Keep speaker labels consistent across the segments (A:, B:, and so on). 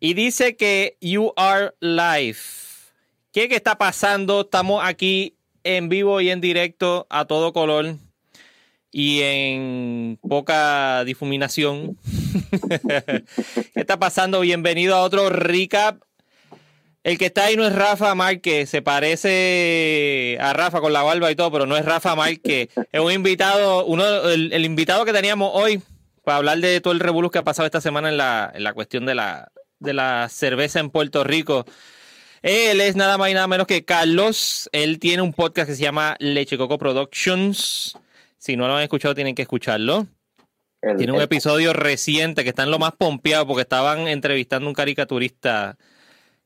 A: Y dice que you are live. ¿Qué, ¿Qué está pasando? Estamos aquí en vivo y en directo a todo color y en poca difuminación. ¿Qué está pasando? Bienvenido a otro recap. El que está ahí no es Rafa Márquez, se parece a Rafa con la barba y todo, pero no es Rafa Márquez. Es un invitado, uno, el, invitado que teníamos hoy para hablar de todo el revolú que ha pasado esta semana en la, en la cuestión de la, de la cerveza en Puerto Rico. Él es nada más y nada menos que Carlos. Él tiene un podcast que se llama Leche Coco Productions. Si no lo han escuchado, tienen que escucharlo.
B: El-
A: Tiene un
B: el-
A: episodio reciente que están lo más pompeado porque estaban entrevistando a un caricaturista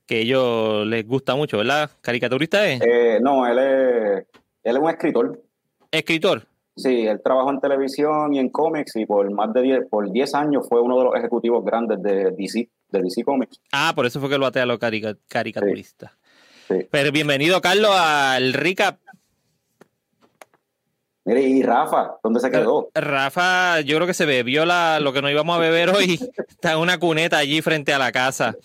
A: que a ellos les gusta mucho, ¿verdad? ¿Caricaturista es?
B: eh, no, él es, él es un escritor.
A: Escritor.
B: Sí, él trabajó en televisión y en cómics y por más de 10, por 10 años fue uno de los ejecutivos grandes de DC, de DC Comics.
A: Ah, por eso fue que lo atea a los carica- caricaturistas.
B: Sí.
A: Pero bienvenido, Carlos, al recap.
B: Mire, y Rafa, ¿dónde se quedó?
A: Rafa, yo creo que se bebió la, lo que nos íbamos a beber hoy. Está en una cuneta allí frente a la casa.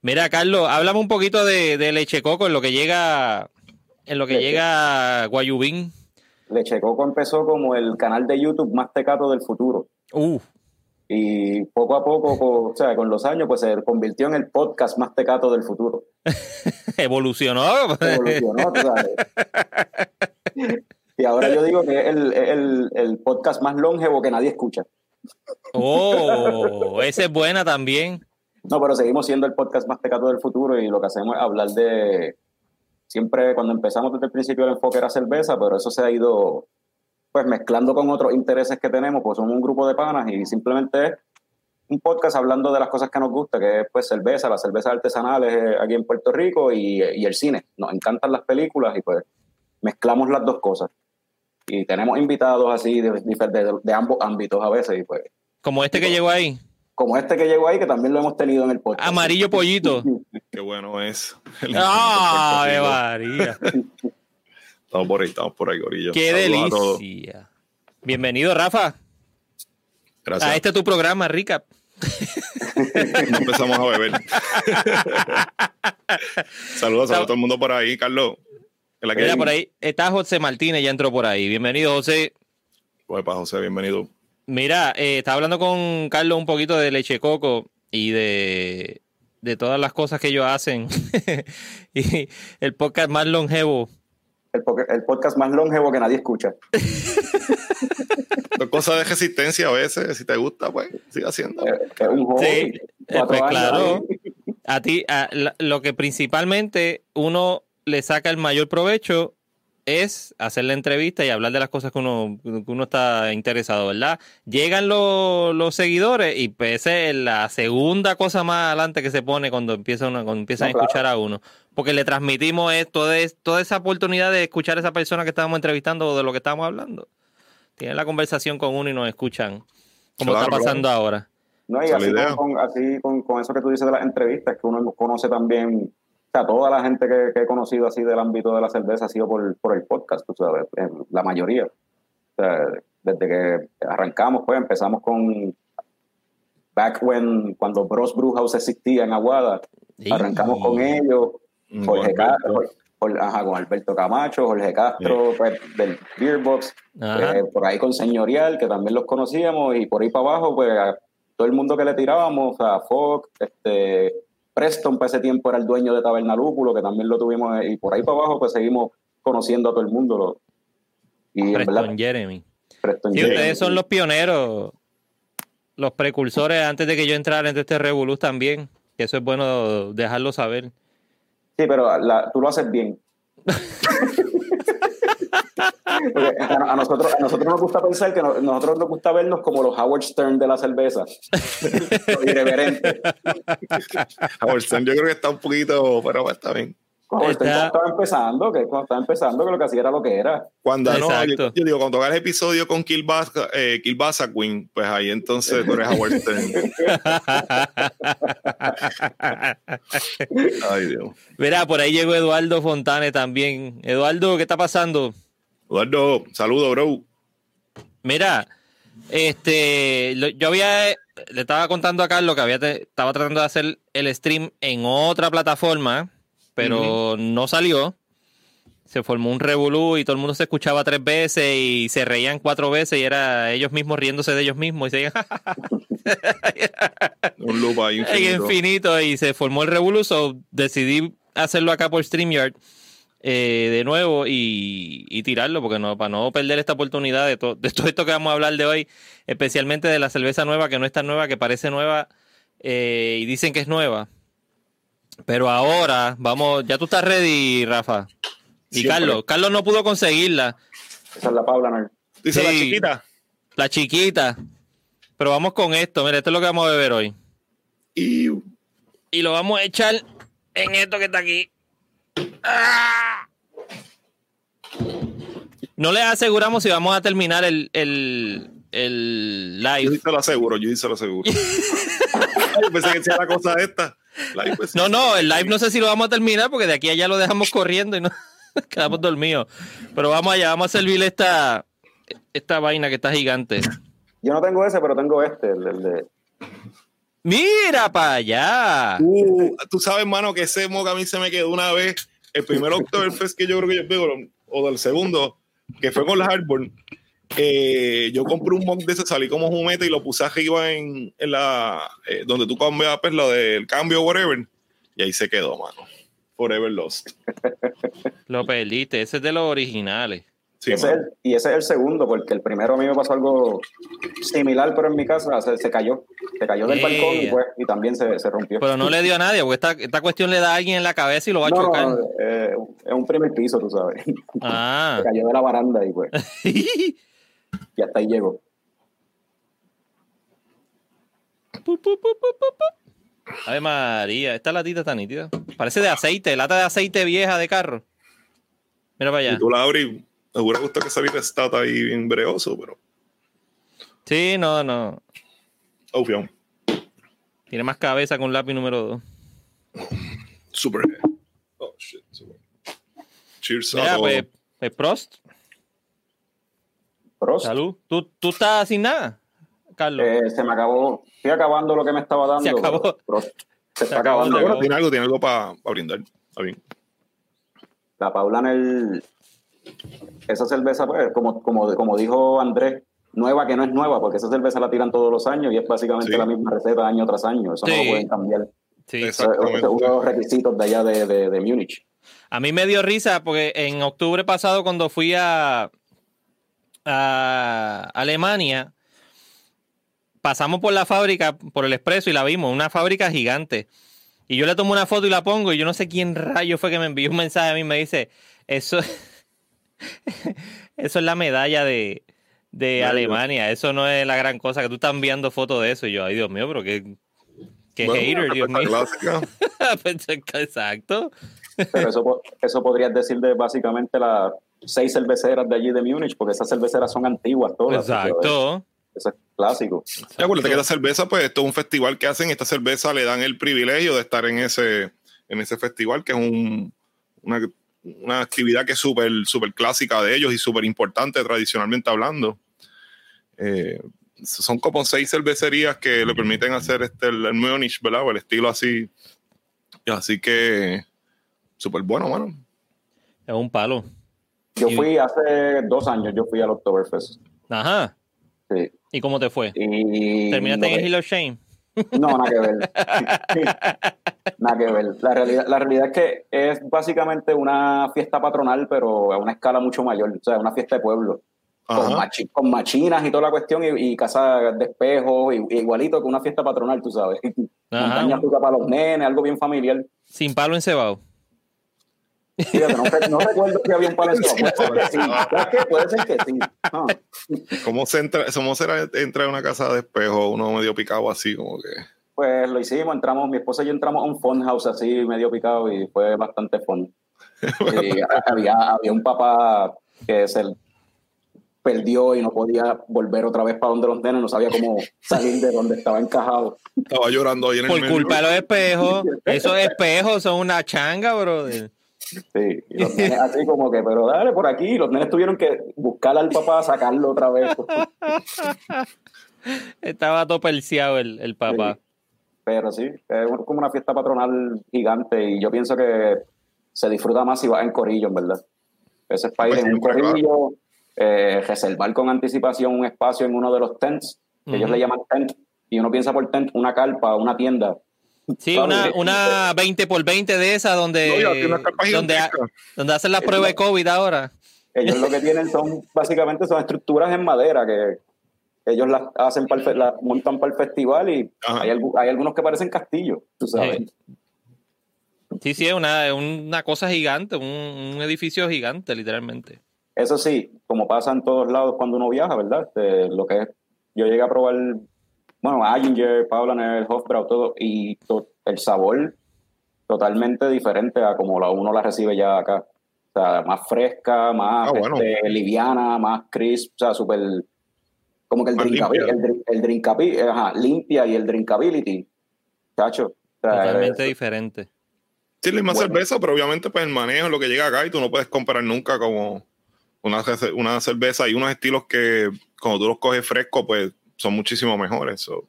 A: Mira, Carlos, háblame un poquito de, de leche coco en lo que llega, en lo que
B: Leche.
A: llega Guayubín.
B: Leche Coco empezó como el canal de YouTube más tecato del futuro.
A: Uh,
B: Y poco a poco, co- o sea, con los años, pues se convirtió en el podcast más tecato del futuro.
A: evolucionó.
B: Evolucionó, tú sabes. Y ahora yo digo que es el, es el, el podcast más longevo que nadie escucha.
A: Oh, esa es buena también.
B: No, pero seguimos siendo el podcast más tecato del futuro y lo que hacemos es hablar de... Siempre cuando empezamos desde el principio el enfoque era cerveza, pero eso se ha ido pues mezclando con otros intereses que tenemos, pues somos un grupo de panas y simplemente es un podcast hablando de las cosas que nos gusta, que es pues cerveza, las cervezas artesanales eh, aquí en Puerto Rico y, y el cine. Nos encantan las películas y pues mezclamos las dos cosas. Y tenemos invitados así de, de- de- de ambos ámbitos a veces y pues
A: Como este que llegó ahí.
B: como este que llegó ahí, que también lo hemos tenido en el podcast.
A: Amarillo pollito.
C: Qué bueno es.
A: ¡Ah,
C: Rico.
A: María!
C: Estamos por ahí, estamos por ahí, Gorillo.
A: ¡Qué
C: Saludos
A: delicia! Bienvenido, Rafa,
C: Gracias.
A: a este tu programa, Recap.
C: No empezamos a beber. saludos, saludos a todo el mundo por ahí, Carlos. ¿Qué la que
A: Mira,
C: hay?
A: por ahí está José Martínez, ya entró por ahí. Bienvenido, José.
C: Para José, bienvenido.
A: Mira, eh, estaba hablando con Carlos un poquito de leche coco y de, de todas las cosas que ellos hacen. y el podcast más longevo.
B: El, el podcast más longevo que nadie escucha.
C: Son cosas de resistencia a veces. Si te gusta, pues sigue haciendo.
B: Eh, Es un joven.
A: Sí,
B: cuatro
A: pues claro.
B: ahí.
A: A ti, a- la- lo que principalmente uno le saca el mayor provecho es hacer la entrevista y hablar de las cosas que uno, que uno está interesado, ¿verdad? Llegan los, los seguidores y pues esa es la segunda cosa más adelante que se pone cuando empiezan, cuando empiezan
B: No,
A: a
B: claro.
A: escuchar a uno. Porque le transmitimos es, toda, es- toda esa oportunidad de escuchar a esa persona que estábamos entrevistando o de lo que estábamos hablando. Tienen la conversación con uno y nos escuchan, como
C: Claro,
A: está pasando ahora.
B: No, y así, con- así con, con eso que tú dices de las entrevistas, que uno conoce también, o sea, toda la gente que, que he conocido así del ámbito de la cerveza ha sido por, por el podcast, tú sabes, la mayoría. O sea, desde que arrancamos, pues empezamos con back when, cuando Bros Brewhouse existía en Aguada, arrancamos con ellos,
C: Mm,
B: Jorge. Castro, ajá, con Alberto Camacho, Jorge Castro, pues, del Beerbox, eh, por ahí con Señorial, que también los conocíamos, y por ahí para abajo, pues a todo el mundo que le tirábamos, a Fox, este, Preston, para ese tiempo era el dueño de Taberna Lúpulo, que también lo tuvimos, eh, y por ahí para abajo, pues seguimos conociendo a todo el mundo. lo- y verdad,
A: Preston Jeremy.
B: Preston
A: Sí,
B: Jeremy,
A: ustedes son los pioneros, los precursores antes de que yo entrara en este revolú también. Que eso es bueno dejarlo saber.
B: Sí, pero la- tú lo haces bien. A, a nosotros, a nosotros nos gusta pensar que no- nosotros nos gusta vernos como los Howard Stern de la cerveza. Irreverente.
C: Howard Stern, yo creo que está un poquito, pero bueno, está bien.
B: Howard Stern
A: Está-
B: cuando estaba empezando, que cuando estaba empezando, que lo que hacía era lo que era.
C: Cuando no, yo, yo digo, cuando hagas el episodio con Kilbasa, eh, Kilbasa Queen, pues ahí entonces tú eres Howard Stern. Ay, Dios.
A: Mira, por ahí llegó Eduardo Fontane también. Eduardo, ¿qué está pasando?
C: Eduardo, saludo, bro.
A: Mira, este, lo- yo había, le estaba contando a Carlos que había estaba tratando de hacer el stream en otra plataforma, pero no salió. Se formó un revolú y todo el mundo se escuchaba tres veces y se reían cuatro veces y era ellos mismos riéndose de ellos mismos y se
C: un loop ahí
A: infinito. infinito y se formó el revolú, so decidí hacerlo acá por StreamYard. Eh, de nuevo y, tirarlo, porque no, para no perder esta oportunidad de, de todo esto que vamos a hablar de hoy, especialmente de la cerveza nueva, que no es tan nueva, que parece nueva eh, y dicen que es nueva. Pero ahora, vamos, ya tú estás ready, Rafa. Y Carlos, Carlos no pudo conseguirla.
B: Esa es la Paula,
C: Dice la chiquita.
A: La chiquita. Pero vamos con esto, mira, esto es lo que vamos a beber hoy. Y lo vamos a echar en esto que está aquí. ¡Ah! No les aseguramos si vamos a terminar el, el, el live.
C: Yo se lo aseguro, yo se lo aseguro. pensé que sea la cosa esta.
A: Pues, no, no, el live no sé si lo vamos a terminar porque de aquí a allá lo dejamos corriendo y no quedamos dormidos. Pero vamos allá, vamos a servir esta, esta vaina que está gigante.
B: Yo no tengo ese, pero tengo este, el, de.
A: Mira para allá.
C: Uh, tú sabes, hermano, que ese moca a mí se me quedó una vez el primer Oktoberfest que yo creo que yo veo, o del segundo, que fue con la Hardborn, eh, yo compré un mock de ese, salí como jumete y lo puse arriba en, en la, eh, donde tú cambias pues, lo del cambio, whatever, y ahí se quedó, mano. Forever Lost.
A: Lo perdiste, ese es de los originales
B: y ese es el segundo, porque el primero a mí me pasó algo similar, pero en mi casa se, cayó. Se cayó del balcón y, también se, rompió.
A: Pero no le dio a nadie, porque esta, esta cuestión le da a alguien en la cabeza y lo va a chocar. No,
B: eh, es un primer piso, tú sabes.
A: Ah.
B: Se cayó de la baranda y pues. y hasta ahí llegó.
A: Ay, María, esta latita está nítida. Parece de aceite, lata de aceite vieja de carro. Mira para allá.
C: Y tú la abres me hubiera gustado que saliera Stat ahí bien breoso, pero.
A: Sí, no, no.
C: Obvio.
A: Tiene más cabeza con lápiz número
C: 2. Super. Oh, shit. Super. Cheers
A: Mira, pues, pues, Prost.
B: Prost.
A: Salud. ¿Tú, ¿Tú estás sin nada, Carlos?
B: Eh, se me acabó. Estoy acabando lo que me estaba dando.
A: Se acabó.
B: Se, está acabando.
C: tiene algo, tiene algo para brindar. Está bien.
B: La Paula en el, esa cerveza, pues, como, como, como dijo Andrés, nueva que no es nueva, porque esa cerveza la tiran todos los años y es básicamente la misma receta año tras año. Eso no lo pueden cambiar.
A: Sí,
B: los requisitos de allá de, de, Múnich.
A: A mí me dio risa porque en octubre pasado, cuando fui a, a Alemania, pasamos por la fábrica, por el expreso y la vimos, una fábrica gigante. Y yo le tomo una foto y la pongo y yo no sé quién rayo fue que me envió un mensaje a mí y me dice, eso eso es la medalla de, Alemania. Eso no es la gran cosa que tú estás enviando fotos de eso. Y yo, ay Dios mío, pero qué, qué hater, Dios mío. Pues, exacto.
B: Pero eso, eso podrías decir de básicamente las seis cerveceras de allí de Múnich, porque esas cerveceras son antiguas todas.
A: Exacto.
B: Eso es clásico.
C: acuérdate que esta cerveza, pues esto es un festival que hacen, esta cerveza le dan el privilegio de estar en ese, en ese festival, que es un, una una actividad que es súper super clásica de ellos y súper importante tradicionalmente hablando. Eh, son como seis cervecerías que le permiten hacer este, el, Munich, ¿verdad? el estilo así. Así que súper bueno, mano.
A: Es un palo.
B: Yo fui hace dos años, yo fui al Oktoberfest.
A: Ajá.
B: Sí.
A: ¿Y cómo te fue?
B: Y
A: ¿Terminaste en el Hill of Shame?
B: No, nada que ver. nada que ver. La realidad, la realidad es que es básicamente una fiesta patronal, pero a una escala mucho mayor. O sea, una fiesta de pueblo. Con, machinas y toda la cuestión y, y casas de espejos, igualito que una fiesta patronal, tú sabes. Montaña para los nenes, algo bien familiar.
A: Sin palo encebado.
B: Fíjate, no, no, recuerdo si había un ser que sí. Puede ser que sí.
C: ¿Cómo se entra, cómo será entrar a una casa de espejo, uno medio picado así, como que?
B: Pues lo hicimos, entramos, mi esposa y yo entramos a un fun house así, medio picado, y fue bastante fun. había, había un papá que se perdió y no podía volver otra vez para donde los nenes, no sabía cómo salir de donde estaba encajado.
C: Estaba llorando ahí en
A: el Por culpa de los espejos. Esos espejos son una changa, brother.
B: Sí, y los nenes así como que, pero dale por aquí, los nenes tuvieron que buscar al papá, sacarlo otra vez.
A: Estaba todo perseado el, el papá.
B: Pero sí, es como una fiesta patronal gigante y yo pienso que se disfruta más si vas en corillo, en verdad. Ese es para ir
C: Pues
B: en un corillo, eh, reservar con anticipación un espacio en uno de los tents, que ellos le llaman tent, y uno piensa por tent una carpa, una tienda.
A: Sí, una, una 20 por 20 de esas donde,
C: No,
A: donde, ha- donde hacen las pruebas de COVID ahora.
B: Ellos lo que tienen son, básicamente, son estructuras en madera que ellos las hacen para el las montan para el festival y hay, hay algunos que parecen castillos, tú sabes.
A: Sí. Sí, es una, una cosa gigante, un, un edificio gigante, literalmente.
B: Eso sí, como pasa en todos lados cuando uno viaja, ¿verdad? Este, lo que es, yo llegué a probar, bueno, Aginger, Paulaner, Hofbrau, todo, y to- el sabor totalmente diferente a como la uno la recibe ya acá. O sea, más fresca, más
C: Ah, bueno.
B: este, liviana, más crisp, o sea, súper, como que el
C: Más
B: drinkability,
C: limpia.
B: el, drink- el eh, ajá, limpia y el drinkability, chacho. o sea,
A: Totalmente
B: es-
A: diferente.
C: Sí, la misma
B: Bueno.
C: cerveza, pero obviamente pues el manejo es lo que llega acá y tú no puedes comparar nunca como una, una cerveza y unos estilos que cuando tú los coges frescos pues son muchísimo mejores. so.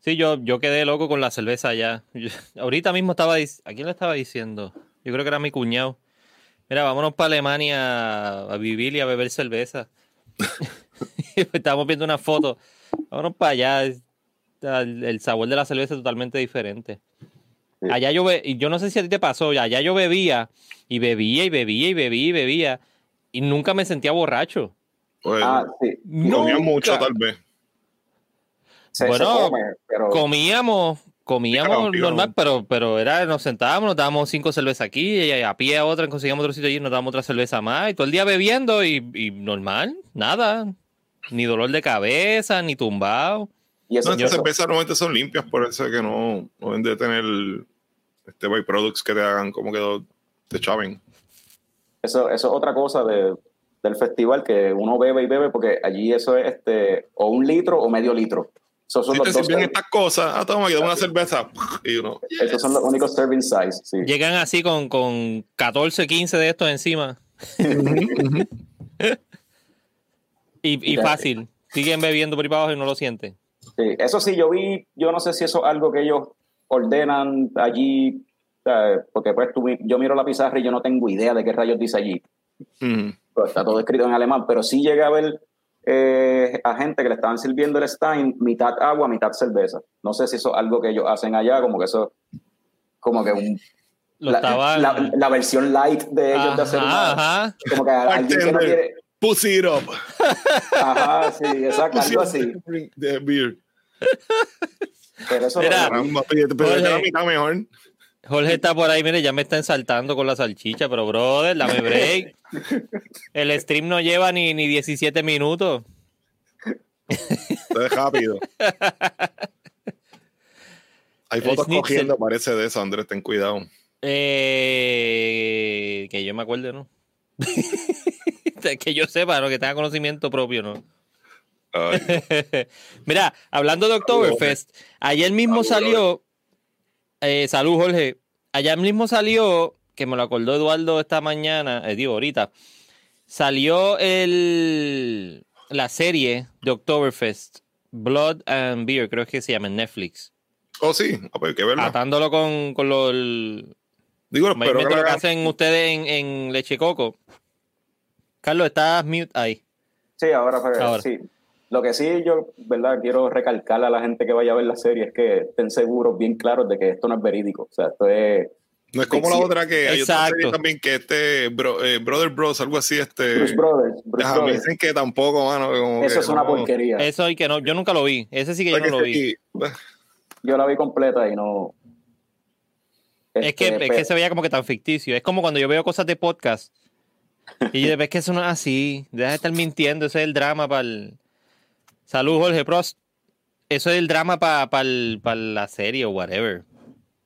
A: Sí, yo, yo quedé loco con la cerveza allá. Ahorita mismo estaba... ¿A quién le estaba diciendo? Yo creo que era mi cuñado. Mira, vámonos para Alemania a vivir y a beber cerveza. Estábamos viendo una foto. Vámonos para allá. El, sabor de la cerveza es totalmente diferente.
B: Sí.
A: Allá yo be- y yo no sé si a ti te pasó, allá yo bebía y bebía y bebía y bebía y bebía y nunca me sentía borracho.
C: Pues,
B: Ah, sí.
C: mucho tal vez.
B: Se, se
A: Bueno,
B: come, pero
A: Comíamos, comíamos
C: Claro,
A: normal, pero, pero era, nos sentábamos, nos dábamos cinco cervezas aquí, y a pie a otra, conseguíamos otro sitio allí, nos dábamos otra cerveza más, y todo el día bebiendo, y, y normal, nada. Ni dolor de cabeza, ni tumbado.
B: y eso,
C: No, cervezas normalmente son limpias, por eso es que no, no deben de tener este byproducts que te hagan como que te chaven.
B: Eso, eso es otra cosa de, del festival que uno bebe y bebe porque allí eso es este o un litro o medio litro. Esos son,
C: Si
B: los,
C: te
B: dos,
C: sirven estas cosas, ah, toma, que una cerveza. Y uno,
B: esos son los únicos serving size. Sí.
A: Llegan así con, con 14, 15 de estos encima. y, y fácil. Siguen bebiendo por ahí para abajo y no lo sienten.
B: Sí. Eso sí, yo vi, yo no sé si eso es algo que ellos ordenan allí, porque pues tú, yo miro la pizarra y yo no tengo idea de qué rayos dice allí. Pues, está todo escrito en alemán, pero sí llegué a ver eh, a gente que le estaban sirviendo el Stein mitad agua, mitad cerveza. No sé si eso es algo que ellos hacen allá, como que eso, como que un la,
A: estaban.
B: la- la versión light de ellos de hacer una-
A: ajá,
B: como que alguien que no
C: Bartender.
B: quiere
C: Pussy it up.
B: ajá sí exacto
C: Pussy
B: algo así
C: the beer.
B: pero eso
A: Mira.
B: no-
C: Caramba, pídete, pero
A: Jorge está por ahí, mire, ya me está ensaltando con la salchicha, pero brother, dame break. El stream no lleva ni, ni 17 minutos.
C: Te deja rápido. Hay fotos cogiendo, parece de eso, Andrés, ten cuidado.
A: Eh, que yo me acuerde, ¿no? que yo sepa, ¿no? Que tenga conocimiento propio, ¿no? Mira, hablando de Oktoberfest, ayer mismo salió, eh, salud Jorge, ayer mismo salió, que me lo acordó Eduardo esta mañana, eh, digo ahorita, salió el, la serie de Oktoberfest, Blood and Beer, creo que se llama en Netflix,
C: oh, sí, ah, pues hay que verla.
A: atándolo con, con lo, el-
C: Digo, pero que
A: lo que
C: hagan-
A: hacen ustedes en, en Leche Coco. Carlos, estás mute ahí.
B: sí ahora, pues,
A: Ahora.
B: sí lo que sí yo verdad quiero recalcar a la gente que vaya a ver la serie es que estén seguros bien claros de que esto no es verídico o sea esto es
C: No es como la otra que hay otra
A: Exacto.
C: serie también que este bro- eh, Brother Bros, algo así, este.
B: Bruce Brothers Bruce
C: ajá, me
B: Brothers.
C: dicen que tampoco, mano. como
B: eso
C: que
B: es una
C: no.
B: porquería
A: Eso y que no, yo nunca lo vi. Ese sí que yo
C: Pues
A: no lo vi.
C: pues,
B: yo la vi completa y no
A: Es que,
B: Este,
A: es que se veía como que tan ficticio. Es como cuando yo veo cosas de podcast. Y yo, ves que eso no es así. Deja de estar mintiendo. Ese es el drama para el. Salud, Jorge Prost. Eso es el drama para la serie o whatever.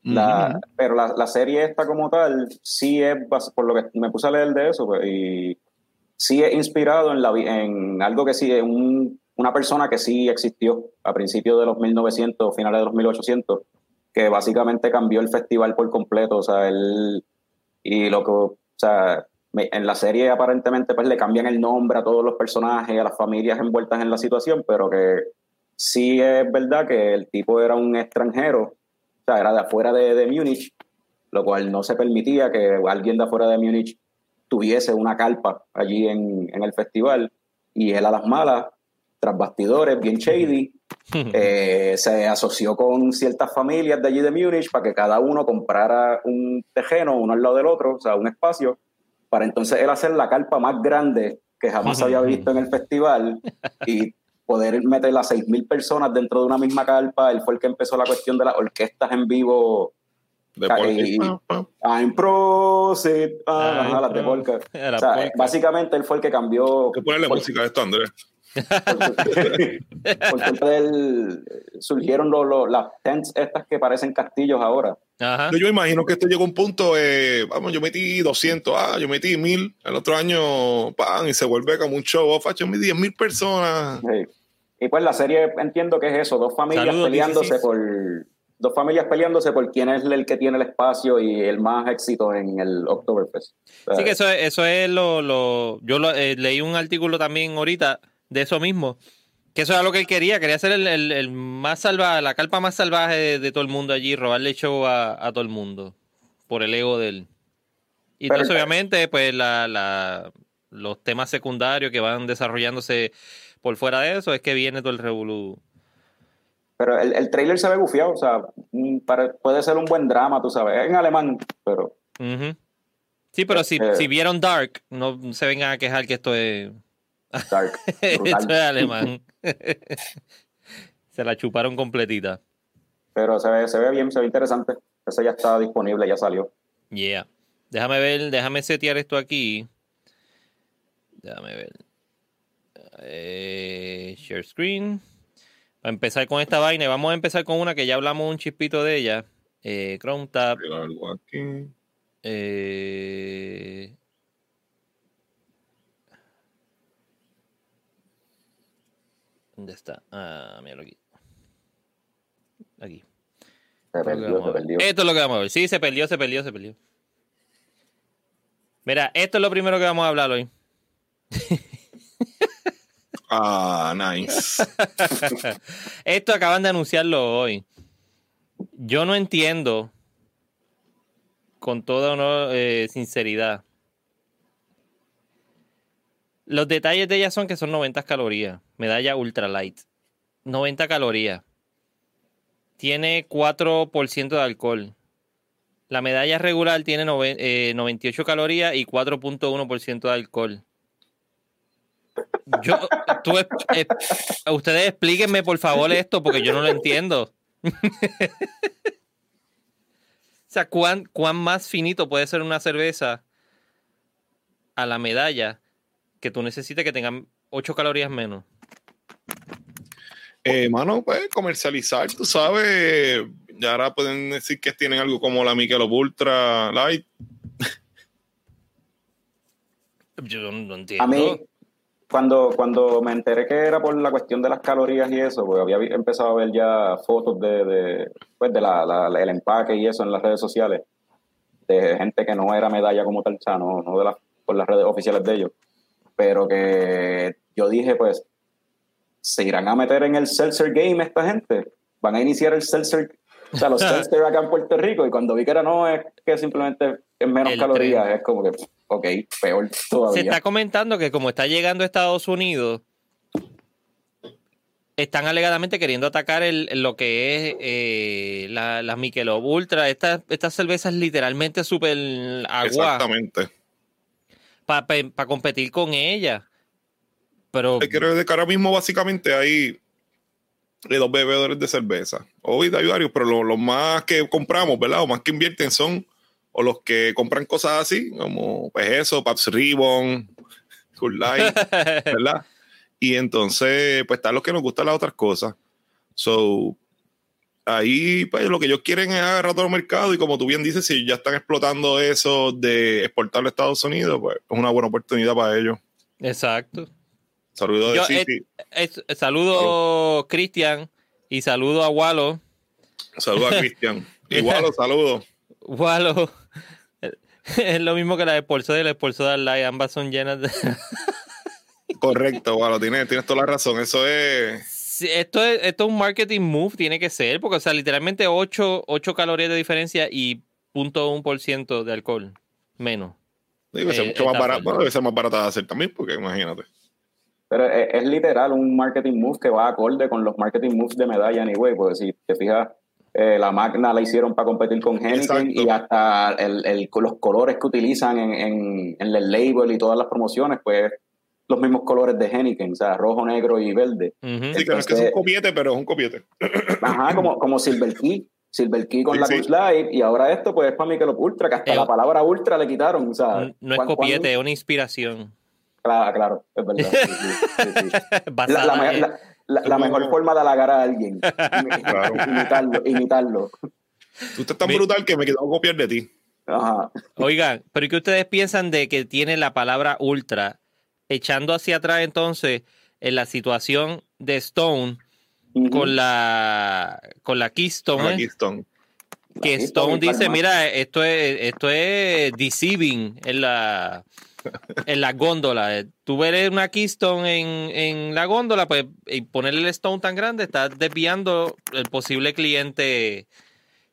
B: La- pero la, la serie esta como tal sí es por lo que me puse a leer de eso pues, y sí es inspirado en la en algo que sí es un- una persona que sí existió a principios de los 1900 finales de los 1800 que básicamente cambió el festival por completo o sea él y lo que o sea en la serie aparentemente pues le cambian el nombre a todos los personajes, a las familias envueltas en la situación, pero que sí es verdad que el tipo era un extranjero, o sea, era de afuera de, de Múnich, lo cual no se permitía que alguien de afuera de Múnich tuviese una carpa allí en, en el festival. Y él a las malas, tras bastidores, bien shady, eh, se asoció con ciertas familias de allí de Múnich para que cada uno comprara un tejeno uno al lado del otro, o sea, un espacio, para entonces él hacer la carpa más grande que jamás había visto en el festival y poder meter las 6.000 personas dentro de una misma carpa. Él fue el que empezó la cuestión de las orquestas en vivo.
C: De
B: y, I'm proceed, ah, las de polka. O sea, básicamente él fue el que cambió.
C: ¿Qué ponerle música a esto, Andrés?
B: por culpa del, surgieron las tents estas que parecen castillos ahora.
C: Yo imagino que esto llegó a un punto, eh, vamos, yo metí 200, ah, yo metí 1000, el otro año, pan, y se vuelve como un show off, yo metí 10 mil personas.
B: Y pues la serie entiendo que es eso, dos familias peleándose por dos familias peleándose por quién es el que tiene el espacio y el más éxito en el Oktoberfest.
A: sí, que eso, eso es lo, lo yo eh, leí un artículo también ahorita de eso mismo. Que eso era lo que él quería, quería ser el, más salvaje, la calpa más salvaje de, todo el mundo allí, robarle show a, todo el mundo, por el ego de él. Y entonces, obviamente, pues la, los temas secundarios que van desarrollándose por fuera de eso es que viene todo el revolú.
B: Pero el, el trailer se ve bufiado, o sea, puede ser un buen drama, tú sabes, en alemán, pero...
A: Sí, pero si, eh, si vieron Dark, no se vengan a quejar que esto es
B: Dark.
A: Esto es alemán. se la chuparon completita.
B: Pero se ve, se ve bien, se ve interesante. Ese ya está disponible, ya salió.
A: Yeah. Déjame ver, déjame setear esto aquí. Déjame ver. Eh, share screen. a empezar con esta vaina, vamos a empezar con una que ya hablamos un chispito de ella. Eh, Chrome Tab. Eh, ¿Dónde está? Ah, míralo aquí. Aquí.
B: Se perdió, se perdió.
A: Esto es lo que vamos a ver. Sí, se perdió, se perdió, se perdió. Mira, esto es lo primero que vamos a hablar hoy.
C: Ah, nice.
A: esto acaban de anunciarlo hoy. Yo no entiendo, con toda eh, sinceridad, los detalles de ella son que son 90 calorías. Medalla ultra light. 90 calorías. Tiene 4% de alcohol. La medalla regular tiene 98 eh, calorías y 4.1% de alcohol. Yo, ustedes explíquenme por favor esto porque yo no lo entiendo. o sea, ¿cuán, ¿cuán más finito puede ser una cerveza a la medalla que tú necesites que tengan 8 calorías menos?
C: Eh, mano, pues comercializar, tú sabes. Ya ahora pueden decir que tienen algo como la Michelob Ultra Light.
A: Yo no entiendo.
B: A mí, cuando, cuando me enteré que era por la cuestión de las calorías y eso, pues había empezado a ver ya fotos de, de pues de la, el empaque y eso en las redes sociales, de gente que no era medalla como tal, o sea, no, no de las, por las redes oficiales de ellos pero que yo dije, pues, ¿se irán a meter en el Seltzer Game esta gente? ¿Van a iniciar el Seltzer? O sea, los Seltzer acá en Puerto Rico, y cuando vi que era no, es que simplemente es menos calorías, es como que, ok, peor todavía.
A: Se está comentando que como está llegando a Estados Unidos, están alegadamente queriendo atacar el, lo que es eh, las la Michelob Ultra. Estas, estas cervezas literalmente súper agua.
C: Exactamente
A: para competir con ella. Pero.
C: Creo que ahora mismo, básicamente, hay dos bebedores de cerveza. Hoy hay varios, pero los, más que compramos, ¿verdad? O más que invierten son o los que compran cosas así, como pues eso, Paps Ribbon, Cool Light, ¿verdad? Y entonces, pues están los que nos gustan las otras cosas. So, ahí pues lo que ellos quieren es agarrar todo el mercado y como tú bien dices, si ya están explotando eso de exportarlo a Estados Unidos, pues es una buena oportunidad para ellos.
A: Exacto.
C: Saludos de
A: eh, saludo Cristian y saludo a Walo.
C: Saludo a Cristian. y Walo, saludo.
A: Walo. Es lo mismo que la de Polso y la de Polso de Light. Ambas son llenas de.
C: Correcto, bueno, tienes, tienes toda la razón. Eso es.
A: Sí, esto, es, esto es un marketing move, tiene que ser, porque, o sea, literalmente 8, 8 calorías de diferencia y 0.1% de alcohol. Menos.
C: Debe ser
A: Eh,
C: mucho más barato. Bueno, debe ser más barata de hacer también, porque imagínate.
B: Pero es, es literal un marketing move que va acorde con los marketing moves de medalla anyway, porque si te fijas, eh, la Magna la hicieron para competir con Henneken y hasta el, el- los colores que utilizan en, en, en el label y todas las promociones, pues los mismos colores de Henneken, o sea, rojo, negro y verde.
C: Sí, que no es que es un copiete, pero es un copiete.
B: Ajá, como, como Silver Key. Silver Key con
C: Sí,
B: la
C: sí.
B: Cruz Light y ahora esto pues es para Michelob Ultra, que hasta
A: Eh,
B: la palabra Ultra le quitaron, o sea,
A: No es
B: ¿cuán-
A: copiete, es una inspiración.
B: Claro, claro, es verdad. sí, sí, sí, sí. La,
A: Basada
B: la me-
A: en-
B: la- la- la mejor forma de halagar a alguien.
C: Claro.
B: imitarlo, imitarlo.
C: Tú estás tan
A: Mi-
C: brutal que me quedo a copiar de ti.
B: Ajá.
A: Oigan, pero ¿qué ustedes piensan de que tiene la palabra ultra? Echando hacia atrás entonces en la situación de Stone con la con la Keystone,
C: Con la
A: ¿eh?
C: Keystone.
A: que Stone
B: está
A: dice, mira, esto es esto es deceiving en la en la góndola. Tú ver una Keystone en, en la góndola, pues y ponerle el Stone tan grande, estás desviando el posible cliente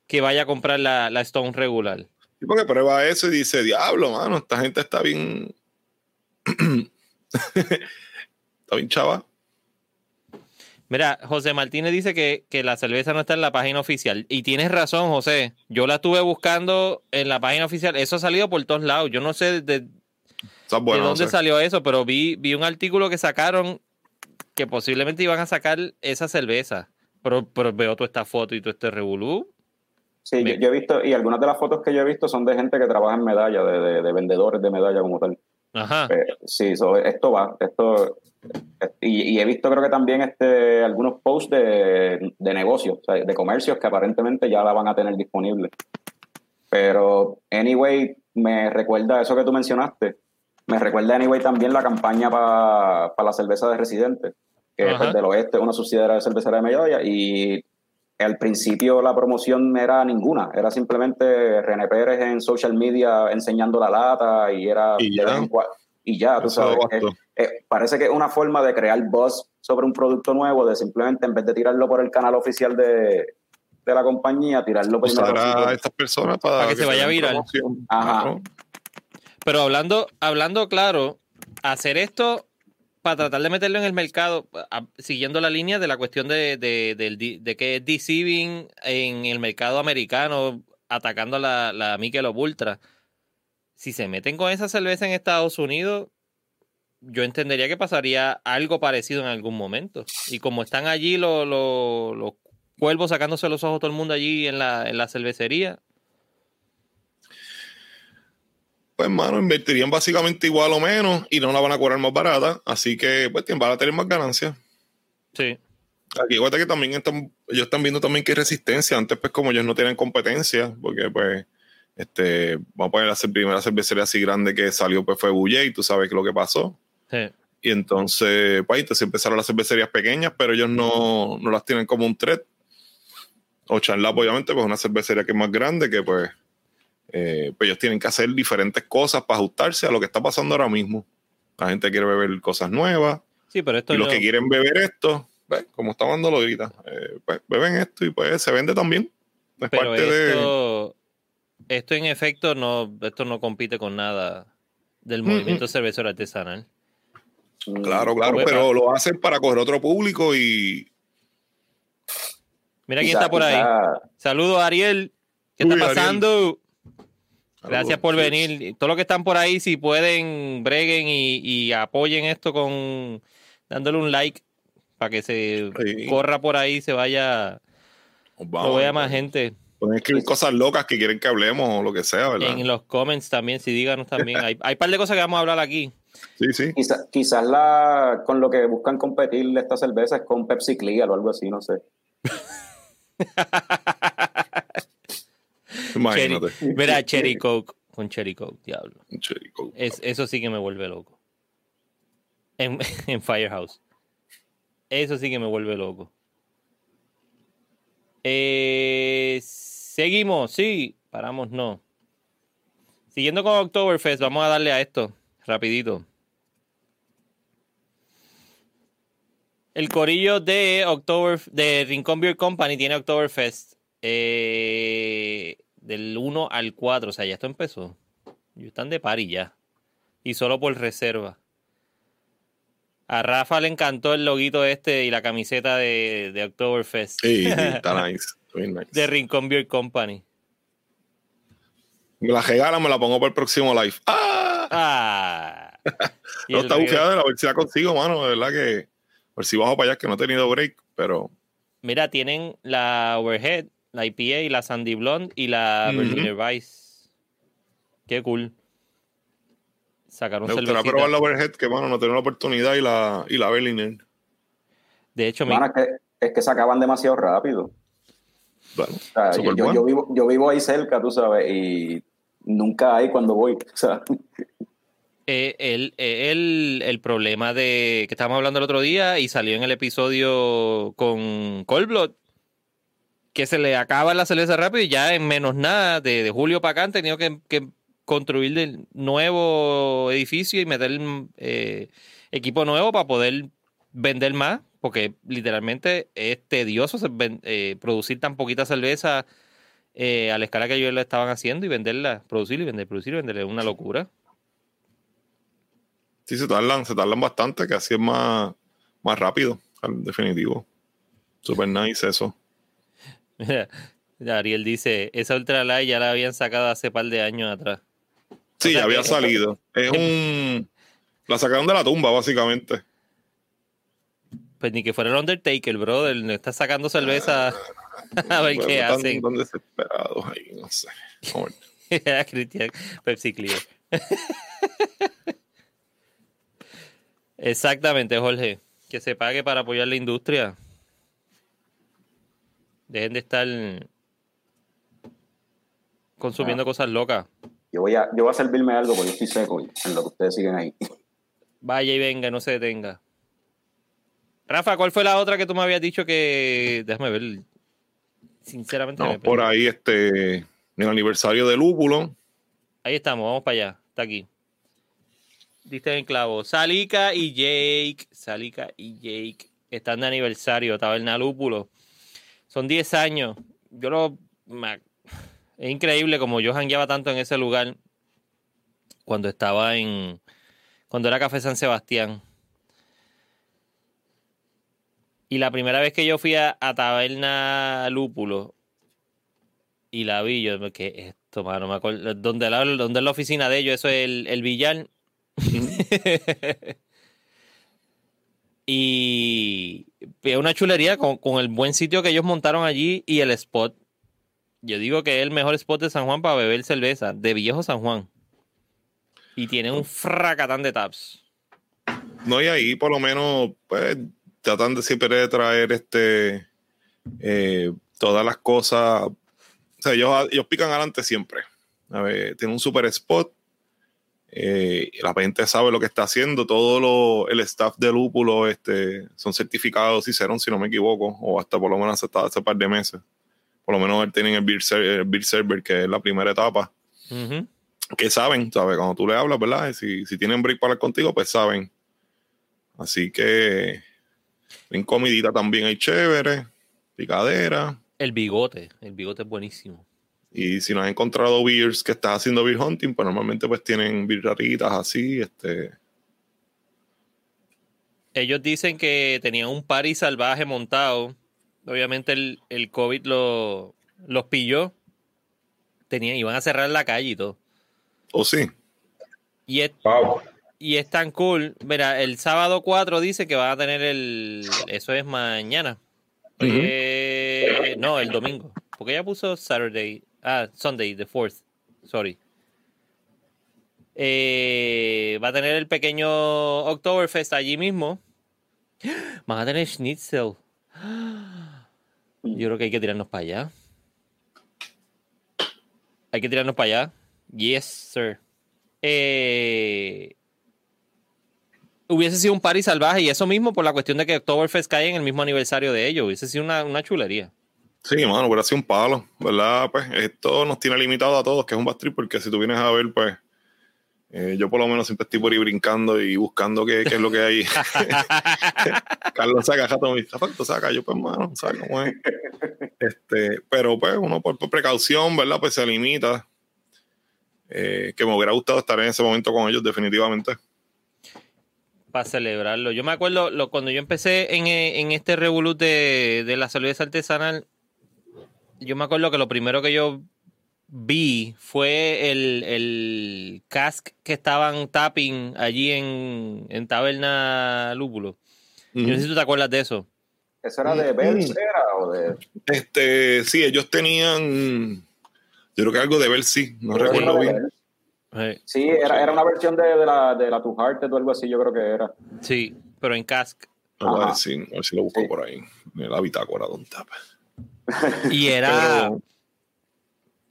A: que vaya a comprar la, la Stone regular.
C: Y porque prueba eso y dice, diablo, mano, esta gente está bien. está bien chava.
A: Mira, José Martínez dice que, que la cerveza no está en la página oficial. Y tienes razón, José. Yo la estuve buscando en la página oficial. Eso ha salido por todos lados. Yo no sé de, dónde salió eso, pero vi, vi un artículo que sacaron que posiblemente iban a sacar esa cerveza. Pero, pero veo toda esta foto y todo este revolú.
B: Sí, yo he visto, y algunas de las fotos que yo he visto son de gente que trabaja en medalla, de, de- de vendedores de medalla como tal.
A: Ajá.
B: Eh, sí, so, esto va, esto y, y he visto creo que también este algunos posts de, de negocios, o sea, de comercios que aparentemente ya la van a tener disponible. Pero anyway, me recuerda eso que tú mencionaste, me recuerda anyway también la campaña para la cerveza de Residente, que es
A: Ajá.
B: pues, del oeste, una subsidiaria de cervecera de medalla y al principio la promoción era ninguna, era simplemente René Pérez en social media enseñando la lata y era
C: Y ya.
B: y ya, tú
C: Eso
B: sabes. eh, eh, parece que es una forma de crear buzz sobre un producto nuevo, de simplemente en vez de tirarlo por el canal oficial de, de la compañía, tirarlo por-
C: a estas personas para,
A: Para que se vaya viral.
B: Ajá.
C: Claro.
A: Pero hablando, hablando claro, hacer esto para tratar de meterlo en el mercado, siguiendo la línea de la cuestión de, de, di- de que es deceiving en el mercado americano, atacando a la, la Michelob Ultra. Si se meten con esa cerveza en Estados Unidos, yo entendería que pasaría algo parecido en algún momento. Y como están allí los, los, los cuervos sacándose los ojos todo el mundo allí en la, en la cervecería,
C: Pues, mano, invertirían básicamente igual o menos y no la van a cobrar más barata. Así que, pues, van a tener más ganancias.
A: sí.
C: Aquí, acuérdate que también están, ellos están viendo también que hay resistencia. Antes, pues, como ellos no tienen competencia, porque, pues, este, vamos a poner la primera cervecería así grande que salió, pues, fue Bulle, y tú sabes que lo que pasó.
A: sí.
C: Y entonces, pues, entonces empezaron las cervecerías pequeñas, pero ellos no, no las tienen como un threat. O Charlap, obviamente, pues, una cervecería que es más grande, que, pues, eh, pues ellos tienen que hacer diferentes cosas para ajustarse a lo que está pasando ahora mismo. La gente quiere beber cosas nuevas.
A: Sí, pero esto
C: Y los que quieren beber esto, pues, como está dándolo ahorita, eh, pues beben esto y pues se vende también. Es
A: Pero
C: parte de.
A: esto, esto en efecto no, esto no compite con nada del
C: Mm,
A: movimiento cervecero artesanal.
B: Mm,
C: Claro, claro,
A: Pues,
C: pero lo hacen para coger otro público y.
A: Mira quién
B: quizá-
A: está por ahí. Saludos, Ariel. ¿Qué
C: Uy,
A: está
C: Ariel.
A: Gracias por venir. Todos los que están por ahí, si pueden, breguen y, y apoyen esto con dándole un like para que se
C: Sí.
A: corra por ahí, se vaya, lo
C: vamos,
A: vea más gente.
C: Pueden escribir cosas locas que quieren que hablemos o lo que sea, ¿verdad?
A: En los comments también, si díganos también. Hay, hay un par de cosas que vamos a hablar aquí.
C: Sí, sí.
B: Quizá- quizás la, con lo que buscan competir estas cervezas es con Pepsi Clear o algo así, no sé.
C: Imagínate.
A: Cherry- Mira, Cherry Coke con Cherry Coke, diablo.
C: Cherry Coke.
A: Es, eso sí que me vuelve loco. En, en Firehouse. Eso sí que me vuelve loco. Eh, seguimos, sí. Paramos, no. Siguiendo con Oktoberfest, vamos a darle a esto, rapidito. El corillo de October, de Rincón Beer Company tiene Oktoberfest eh, del 1 al 4, o sea, ya esto empezó. Y están de pari ya. Y solo por reserva. A Rafa le encantó el loguito este y la camiseta de, de Oktoberfest.
C: Sí, sí, está nice. nice.
A: de Rincón Beer Company.
C: Me la regala, me la pongo para el próximo live. ¡Ah!
A: Ah. Y
C: No, está
A: regalo-
C: bufiada, a ver si la consigo, mano. De verdad que. A ver si bajo para allá, que no he tenido break, pero.
A: Mira, tienen la Overhead, la IPA, la Sandy Blonde y la. Berliner Weiss. Qué cool. Sacaron
C: Me gustaría
A: cervecita.
C: probar la Overhead, que, mano, no tengo la oportunidad y la, y la Berliner.
A: De hecho,
B: es, que, es que se acaban demasiado rápido.
C: Bueno,
B: O sea, yo,
C: súper
B: yo-
C: bueno.
B: yo vivo, yo vivo ahí cerca, tú sabes, y nunca hay cuando voy. O sea,
A: eh, el, eh, el, el problema de que estábamos hablando el otro día y salió en el episodio con Cold Blood, que se le acaba la cerveza rápido y ya en menos nada, de, de julio para acá han tenido que, que construir el nuevo edificio y meter eh, equipo nuevo para poder vender más, porque literalmente es tedioso eh, producir tan poquita cerveza eh, a la escala que ellos lo estaban haciendo y venderla, producir y vender, producir y vender, es una locura.
C: Sí, se tardan, se tardan bastante, que así es más, más rápido, al definitivo. Super nice eso.
A: Mira, Ariel dice, esa Ultra Light ya la habían sacado hace par de años atrás.
C: Sí,
A: O sea
C: había
A: que-
C: salido. Es un. La sacaron de la tumba, básicamente.
A: Pues ni que fuera el Undertaker, brother. No está sacando cerveza a ver
C: Bueno,
A: qué hacen.
C: están desesperados ahí, no sé.
A: Cristian, Pepsi Clear. Exactamente, Jorge. Que se pague para apoyar la industria. Dejen de estar consumiendo cosas locas.
B: yo voy a, yo voy a servirme algo porque yo estoy seco en lo que ustedes siguen ahí.
A: Vaya y venga, no se detenga. Rafa, ¿cuál fue la otra que tú me habías dicho que. Déjame ver. Sinceramente, me
C: No, por ahí, este. En el aniversario de Lúpulo.
A: Ahí estamos, vamos para allá. Está aquí. Diste en el clavo. Salika y Jake. Salika y Jake. Están de aniversario, Taberna Lúpulo. Son 10 años. Yo lo. Es increíble como yo jangueaba tanto en ese lugar cuando estaba en. Cuando era Café San Sebastián. Y la primera vez que yo fui a, Taberna Lúpulo y la vi, yo, ¿qué es esto, mano? Me donde, la, es la oficina de ellos, eso es el, el billar. Y es una chulería con, con el buen sitio que ellos montaron allí y el spot. Yo digo que es el mejor spot de San Juan para beber cerveza, de Viejo San Juan. Y tiene un fracatán de taps.
C: No, y ahí por lo menos, pues, tratan de siempre de traer este eh, todas las cosas. O sea, ellos, ellos pican adelante siempre. A ver, tiene un super spot. Eh, la gente sabe lo que está haciendo. Todo lo, el staff de Lúpulo este, son certificados Cicerón, si no me equivoco, o hasta por lo menos hasta hace par de meses. Por lo menos tienen el Beer, Ser- el Server, que es la primera etapa
A: Ujú.
C: que saben, ¿sabes? Cuando tú le hablas, ¿verdad? Si, si tienen break para hablar contigo, pues saben. Así que en comidita también hay chévere, picadera.
A: El bigote, el bigote es buenísimo.
C: Y si no has encontrado beers que estás haciendo beer hunting, pues normalmente pues tienen birraritas así, este.
A: Ellos dicen que tenían un party salvaje montado. Obviamente el, el COVID lo, los pilló. Tenían, iban a cerrar la calle y todo.
C: O sí.
A: Y es,
D: Wow.
A: y es tan cool. Mira, el sábado 4 dice que van a tener el. Eso es mañana. Eh, no, el domingo. Porque ella puso Saturday. Ah, Sunday, the 4th. Sorry. Eh, va a tener el pequeño Oktoberfest allí mismo. Van a tener Schnitzel. Yo creo que hay que tirarnos para allá. Hay que tirarnos para allá. Yes, sir. Eh, hubiese sido un party salvaje y eso mismo por la cuestión de que Oktoberfest cae en el mismo aniversario de ellos. Hubiese sido una, una chulería.
C: Sí, mano, hubiera sido un palo, ¿verdad? Pues esto nos tiene limitado a todos, que es un bastrip, porque si tú vienes a ver, pues eh, yo por lo menos siempre estoy por ahí brincando y buscando qué, qué es lo que hay. Carlos saca jato mis zapatos, saca yo pues mano, ¿sabes cómo es? Este, pero pues uno por, por precaución, ¿verdad? Pues se limita. Eh, que me hubiera gustado estar en ese momento con ellos, definitivamente.
A: Para celebrarlo. Yo me acuerdo lo, cuando yo empecé en, eh, en este revolut de, de la cerveza artesanal, yo me acuerdo que lo primero que yo vi fue el, el cask que estaban tapping allí en, en Taberna Lúpulo. Yo no sé si tú te acuerdas de eso.
B: ¿Eso era de Bells era o de...?
C: Este, sí, ellos tenían, yo creo que algo de sí, no
B: Creo
C: recuerdo bien.
A: Eh,
B: Sí, era, era una versión de, de la, de la Two Hearted o algo así, yo creo que era.
A: Sí, pero en cask.
C: A ver, si, a ver si lo busco
B: Sí.
C: por ahí. En la bitácora de un tap.
A: Y era.
C: Pero-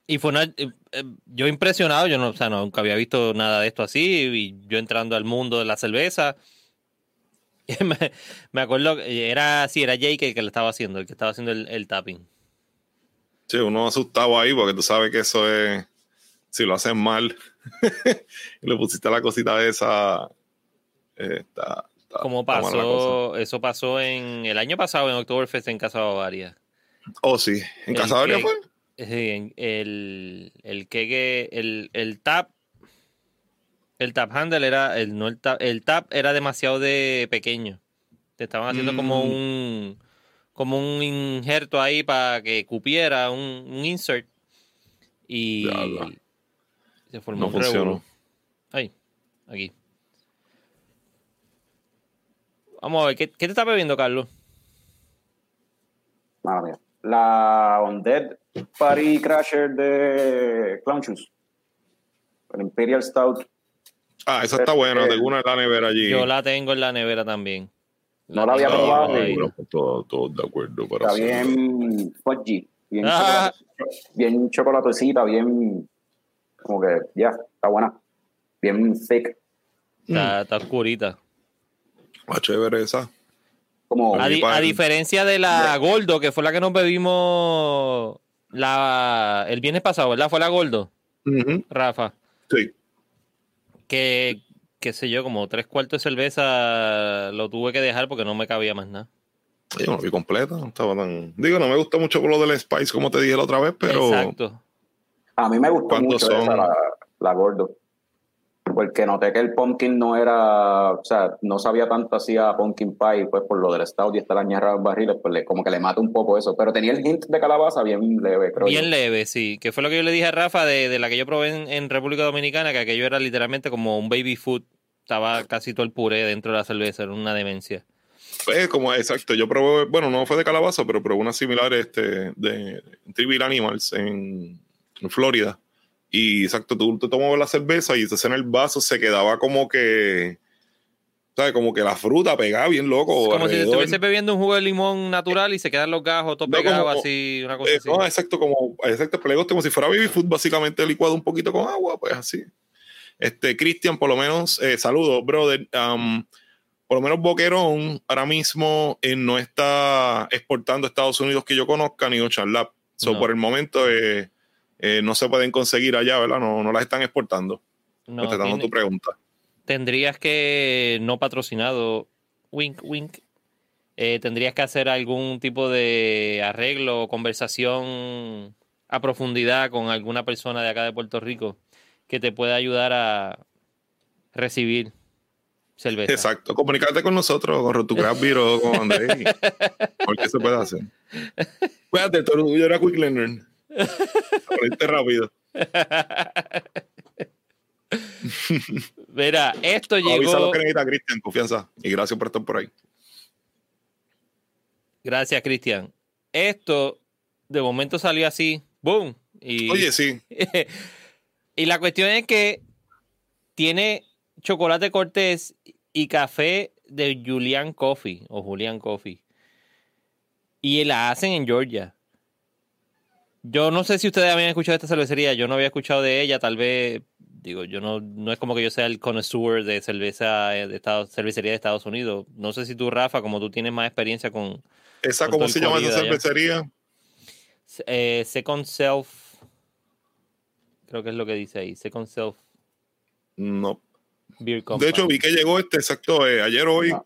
A: Y fue una. eh, eh, Yo impresionado, yo no, o sea, no, nunca había visto nada de esto así. Y yo entrando al mundo de la cerveza. me, me acuerdo, que era. Sí, era Jake el que lo estaba haciendo, el que estaba haciendo el, el tapping.
C: Sí, uno asustado ahí porque tú sabes que eso es. Si lo hacen mal le pusiste la cosita esa. eh, está, está-
A: Como pasó, eso pasó en el año pasado en Oktoberfest en Casa Bavaria.
C: Oh, sí. ¿En Casadoria
A: que-
C: fue?
A: Sí, en- el, el que el, el tap el tap handle era el no el tap, el tap era demasiado de pequeño. Te estaban haciendo como
C: Mm.
A: un como un injerto ahí para que cupiera un, un insert y se formó
C: No
A: un
C: funcionó.
A: Ahí, aquí. Vamos a ver, ¿qué, qué te está bebiendo, Carlos?
B: Madre mía. La Undead Party Crasher de Clown Shoes. El Imperial Stout.
C: Ah, esa está buena. Tengo una en la nevera allí.
A: Yo la tengo en la nevera también.
B: No la había probado, pero-
C: Todos de acuerdo. Para
B: Está
C: hacerlo.
B: bien fudgy. Bien,
A: Ah.
B: chocolate- bien chocolatecita, bien. Como que, ya, está buena. Bien thick.
A: Está, está oscurita.
C: Ah, chévere esa.
B: Como.
A: A, di-
C: para-
A: a diferencia de la Goldo, que fue la que nos bebimos la, el viernes pasado, ¿verdad? Fue la Goldo,
C: Ujú,
A: Rafa.
C: Sí.
A: Que, qué sé yo, como tres cuartos de cerveza lo tuve que dejar porque no me cabía más nada.
C: Yo no la vi completa. No estaba tan. Digo, no me gusta mucho por lo del Spice, como te dije la otra vez, pero.
A: Exacto.
B: A mí me gustó
C: ¿Cuántos
B: mucho
C: son?
B: esa, la, la gordo. Porque noté que el pumpkin no era, o sea, no sabía tanto así a pumpkin pie, pues por lo del stout y estar añarrado en barriles, pues le- como que le mata un poco eso. Pero tenía el hint de calabaza bien leve, creo
A: Bien
B: yo.
A: leve, sí. Que fue lo que yo le dije a Rafa de, de la que yo probé en, en República Dominicana, que aquello era literalmente como un baby food. Estaba casi todo el puré dentro de la cerveza, era una demencia.
C: Pues como exacto, yo probé, bueno, no fue de calabaza, pero probé una similar este, de Trivial Animals en, en Florida. Y exacto, tú te tomabas la cerveza y entonces en el vaso se quedaba como que, ¿sabes? Como que la fruta pegada bien loco.
A: como si
C: alrededor.
A: estuviese bebiendo un jugo de limón natural y se quedan los gajos todos
C: No,
A: pegados
C: como-
A: así, una cosa
C: Eh,
A: así.
C: no, exacto, como, exacto, plegos como si fuera baby food, básicamente licuado un poquito con agua, pues así. Este, Cristian, por lo menos, eh, saludos, brother. Um, por lo menos Boquerón ahora mismo eh, no está exportando a Estados Unidos que yo conozca ni Ocean Lab. So,
A: No.
C: Por el momento eh, eh, no se pueden conseguir allá, ¿verdad? No, no las están exportando.
A: No,
C: Contestando tu pregunta.
A: tendrías que, no patrocinado, wink, wink, eh, tendrías que hacer algún tipo de arreglo o conversación a profundidad con alguna persona de acá de Puerto Rico que te pueda ayudar a recibir cerveza.
C: Exacto. Comunicarte con nosotros, con Beer o con Andrés. Porque se puede hacer. Cuídate, todo tuyo era Quick Learner. Rápido.
A: Mira, esto
C: Avisa
A: llegó.
C: lo que necesita Cristian, confianza. Y gracias por estar por ahí.
A: Gracias, Cristian. Esto de momento salió así, boom. Y,
C: Oye, sí.
A: y la cuestión es que tiene chocolate cortés y café de Julian Coffee o Julian Coffee. Y la hacen en Georgia. Yo no sé si ustedes habían escuchado esta cervecería, yo no había escuchado de ella, tal vez, digo, yo no, no es como que yo sea el connoisseur de cerveza eh, de Estados, cervecería de Estados Unidos. No sé si tú, Rafa, como tú tienes más experiencia con,
C: Esa,
A: Con
C: ¿cómo se llama esa cervecería?
A: Eh, second Self. Creo que es lo que dice ahí. Second Self
C: No.
A: Beer
C: De hecho, vi que llegó este exacto eh, ayer hoy.
B: Ah.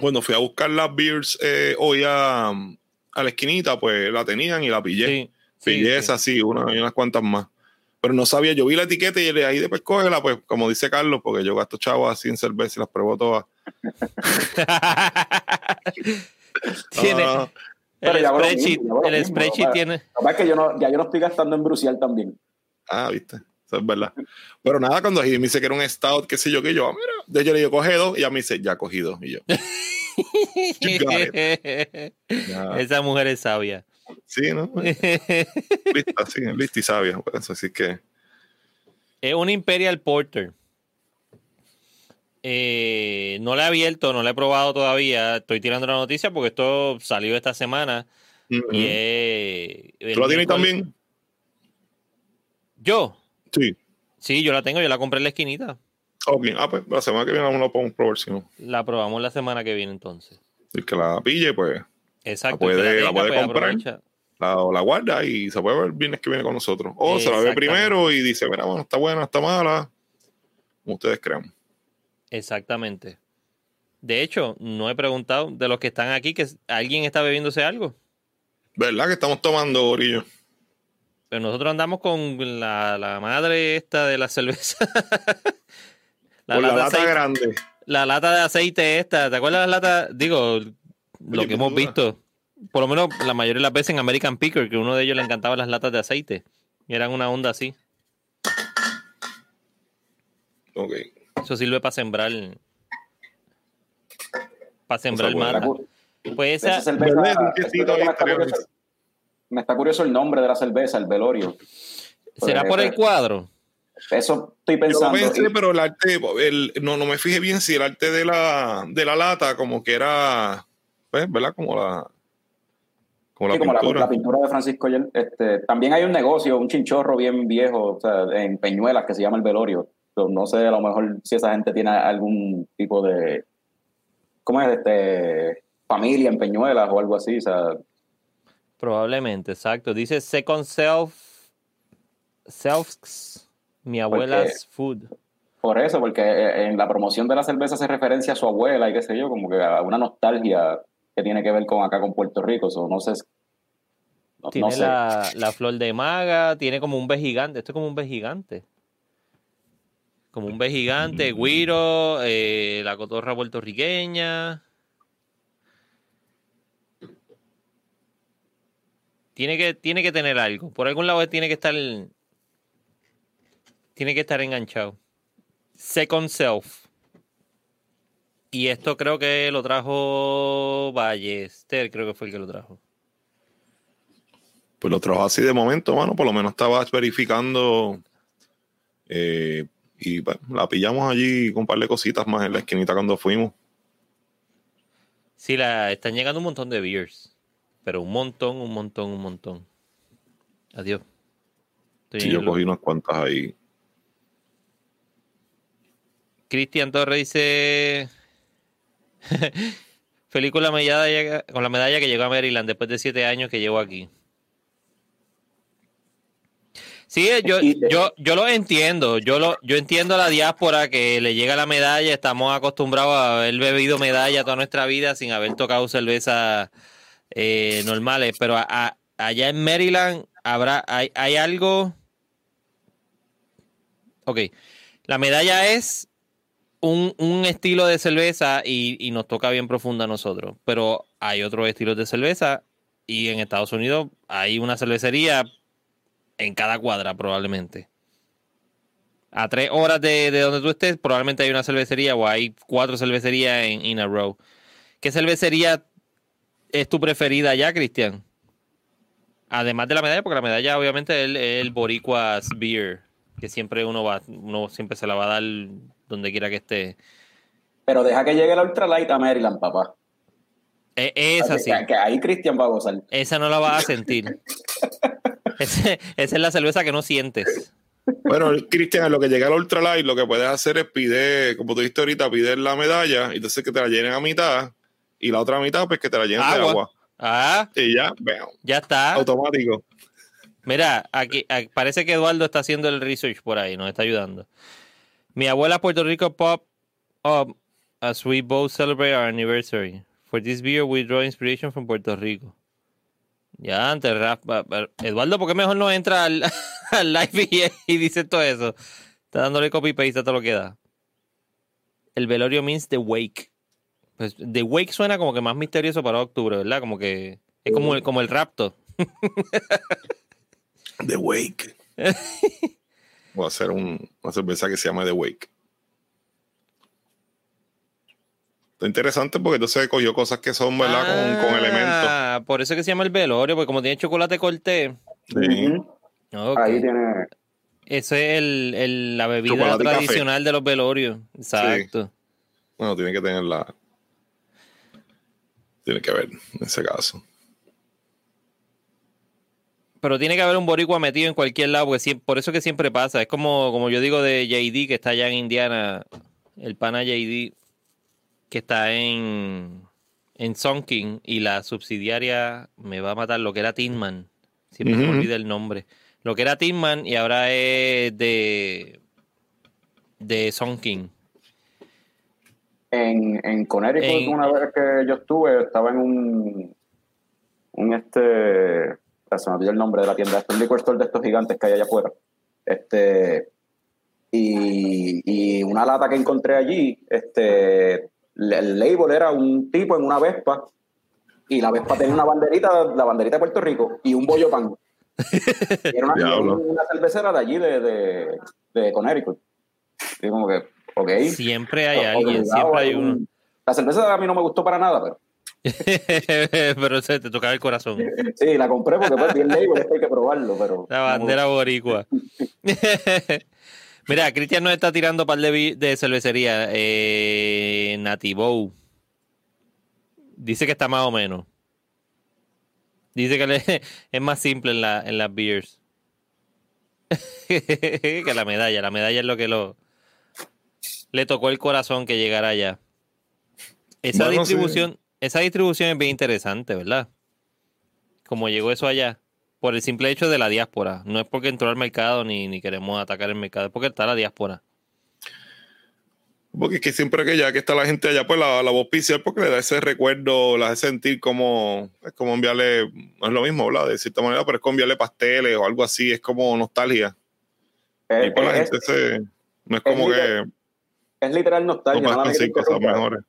C: Cuando fui a buscar las beers eh, hoy a, a la esquinita, pues la tenían y la pillé.
A: Sí, sí,
C: pillé
A: sí.
C: esa, sí, una y unas cuantas más. Pero no sabía, yo vi la etiqueta y de ahí después cógela, pues como dice Carlos, porque yo gasto chavos así en cerveza y las pruebo todas.
A: tiene,
C: Ah,
B: Pero
A: el spreadsheet,
B: yo
A: el
B: mismo,
A: spreadsheet tiene.
B: Lo es que yo no, ya yo no estoy gastando en Brucial también.
C: ah, viste. Eso es verdad. Pero nada, cuando me dice que era un stout, qué sé yo, que yo, ah, mira. De hecho, le digo, coge dos, y ella me dice, ya cogí dos. Y yo.
A: Esa mujer es sabia.
C: Sí, ¿no? Lista, sí, lista y sabia. Pues, así que,
A: Es un Imperial Porter. Eh, no la he abierto, no la he probado todavía. Estoy tirando la noticia porque esto salió esta semana.
C: ujú.
A: Y es- el
C: ¿tú la tienes también?
A: Yo.
C: Sí.
A: Sí, yo la tengo, yo la compré en la esquinita.
C: Ok, ah, pues la semana que viene vamos a podemos probar, si no.
A: La probamos la semana que viene entonces.
C: El que la pille, pues
A: Exacto.
C: puede-
A: el que
C: la
A: tenga,
C: puede
A: pues,
C: comprar.
A: aprovecha.
C: La, la guarda y se puede ver el viernes que viene con nosotros. O se la ve primero y dice, mira, bueno, está buena, está mala. Como ustedes crean.
A: Exactamente. De hecho, no he preguntado de los que están aquí que alguien está bebiéndose algo.
C: ¿Verdad que estamos tomando, Gorillo?
A: Pero nosotros andamos con la, la madre esta de la cerveza. la, lata de
C: lata
A: aceite,
C: grande.
A: la lata de aceite esta. ¿Te acuerdas la lata? Digo, lo que hemos
C: dura.
A: visto. Por lo menos la mayoría de las veces en American Picker, que uno de ellos le encantaba las latas de aceite. Y eran una onda así.
C: Ok.
A: Eso sirve para sembrar. Para sembrar mata. Pues esa,
B: me, está curioso, me está curioso el nombre de la cerveza, el velorio.
A: ¿será por el cuadro?
B: Eso estoy
C: Yo
B: pensando.
C: pensé,
B: y-
C: pero el arte, el, no, no me fijé bien si el arte de la, de la lata como que era, pues, ¿verdad? Como la, como la
B: Sí, como la,
C: pintura.
B: la pintura de Francisco Yel. Este, también hay un negocio, un chinchorro bien viejo, o sea, en Peñuelas, que se llama el velorio. No sé, a lo mejor si esa gente tiene algún tipo de, ¿cómo es? Este, familia en Peñuelas o algo así. O sea,
A: Probablemente, exacto. Dice Second Self. Self's. Mi abuela's food.
B: por eso, porque eh, en la promoción de la cerveza se referencia a su abuela y qué sé yo, como que a una nostalgia que tiene que ver con acá con Puerto Rico. So, no sé. No, no
A: Tiene
B: sé.
A: la, la flor de maga, tiene como un B gigante. Esto es como un B gigante. Como un B gigante, guiro, eh, la cotorra puertorriqueña. Tiene que, tiene que tener algo. Por algún lado tiene que estar. Tiene que estar enganchado. Second Self. Y esto creo que lo trajo Ballester, creo que fue el que lo trajo.
C: Pues lo trajo así de momento, mano. Por lo menos estabas verificando. eh, y pues, la pillamos allí con un par de cositas más en la esquinita cuando fuimos.
A: Sí, la, están llegando un montón de beers. Pero un montón, un montón, un montón. Adiós. Estoy
C: Sí, yo cogí unas cuantas ahí.
A: Cristian Torres dice. Feliz con la, medalla, con la medalla que llegó a Maryland después de siete años que llegó aquí. Sí, yo,
B: Y-
A: yo, yo lo entiendo. Yo lo, yo entiendo a la diáspora que le llega la medalla. Estamos acostumbrados a haber bebido medalla toda nuestra vida sin haber tocado cerveza eh, normales. Pero a- a- allá en Maryland habrá, hay, hay algo. Ok. La medalla es un, un estilo de cerveza y, y nos toca bien profunda a nosotros. Pero hay otros estilos de cerveza y en Estados Unidos hay una cervecería en cada cuadra probablemente. A tres horas de, de donde tú estés probablemente hay una cervecería o hay cuatro cervecerías en in a row. ¿Qué cervecería es tu preferida ya, Cristian? Además de la medalla, porque la medalla obviamente es el, el Boricua's Beer, que siempre uno va, uno siempre se la va a dar donde quiera que esté.
B: Pero deja que llegue la Ultralight a Maryland, papá.
A: E- esa sí,
B: Que, que ahí Cristian va a gozar.
A: esa no la vas a sentir. Ese- esa es la cerveza que no sientes.
C: Bueno, Cristian, en lo que llega al ultralight, lo que puedes hacer es pide, como tú dijiste ahorita, pide la medalla y entonces que te la llenen a mitad y la otra mitad, pues que te la llenen de
A: Agua.
C: agua.
A: Ah,
C: Y ya, veo.
A: ya está.
C: Automático.
A: Mira, aquí, aquí- parece que Eduardo está haciendo el research por ahí, nos está ayudando. Mi abuela Puerto Rico pop up as we both celebrate our anniversary. For this beer we draw inspiration from Puerto Rico. Ya, antes, Eduardo, ¿por qué mejor no entra al, al live y, y dice todo eso? Está dándole copy paste a todo lo que da. El velorio means the wake. Pues the wake suena como que más misterioso para octubre, ¿verdad? Como que es como el, como el rapto.
C: The Wake. Voy a hacer un- una cerveza que se llama The Wake. Está interesante porque entonces cogió cosas que son, ¿verdad? Con, con elementos.
A: Ah, Por eso es que se llama el velorio, porque como tiene chocolate corté.
C: Sí.
B: Ahí tiene.
A: Eso es el, el- la bebida
C: Chocolate
A: tradicional de los velorios. Exacto.
C: Bueno, tiene que tener la. Tiene que ver en ese caso.
A: Pero tiene que haber un boricua metido en cualquier lado, porque por eso que siempre pasa. Es como, como yo digo de JD, que está allá en Indiana, el pana JD, que está en, en Sonking, y la subsidiaria me va a matar lo que era Tinman. Siempre se me olvida el nombre. Lo que era Tinman y ahora es de, de Sonking.
B: En, en Connecticut,
A: En-
B: una vez que yo estuve, estaba en un. Un este. Se me olvidó el nombre de la tienda. Este un liquor store de estos gigantes que hay allá afuera. Este. Y, y una lata que encontré allí, este. El label era un tipo en una Vespa. Y la Vespa tenía una banderita, la banderita de Puerto Rico, y un bollo pan. Y era una, una cervecera de allí, de, de, de Connecticut. Y como que, ok.
A: Siempre hay alguien, siempre hay
B: un-
A: uno.
B: La cerveza a mí no me gustó para nada, pero
A: Pero se te tocaba el corazón.
B: sí, la compré porque pues bien label, hay que probarlo, pero
A: La bandera boricua. Mira, Cristian nos está tirando par de, de cervecería. Eh, Nativo. Dice que está más o menos. Dice que le- es más simple en, la, en las beers. que la medalla. La medalla es lo que lo le tocó el corazón que llegara allá. Esa
C: Bueno, sí.
A: Esa distribución es bien interesante, ¿verdad? Como llegó eso allá. Por el simple hecho de la diáspora. No es porque entró al mercado ni, ni queremos atacar el mercado, es porque está la diáspora.
C: Porque es que siempre que ya que está la gente allá, pues la, la voz oficial, porque le da ese recuerdo, la hace sentir como, es como enviarle, no es lo mismo, ¿verdad? De cierta manera, pero es como enviarle pasteles o algo así, es como nostalgia.
B: es,
C: y pues la
B: es-
C: gente se, no es como
B: es
C: que
B: es literal
C: no
B: nostalgia. mala vez que
C: cosas mejores.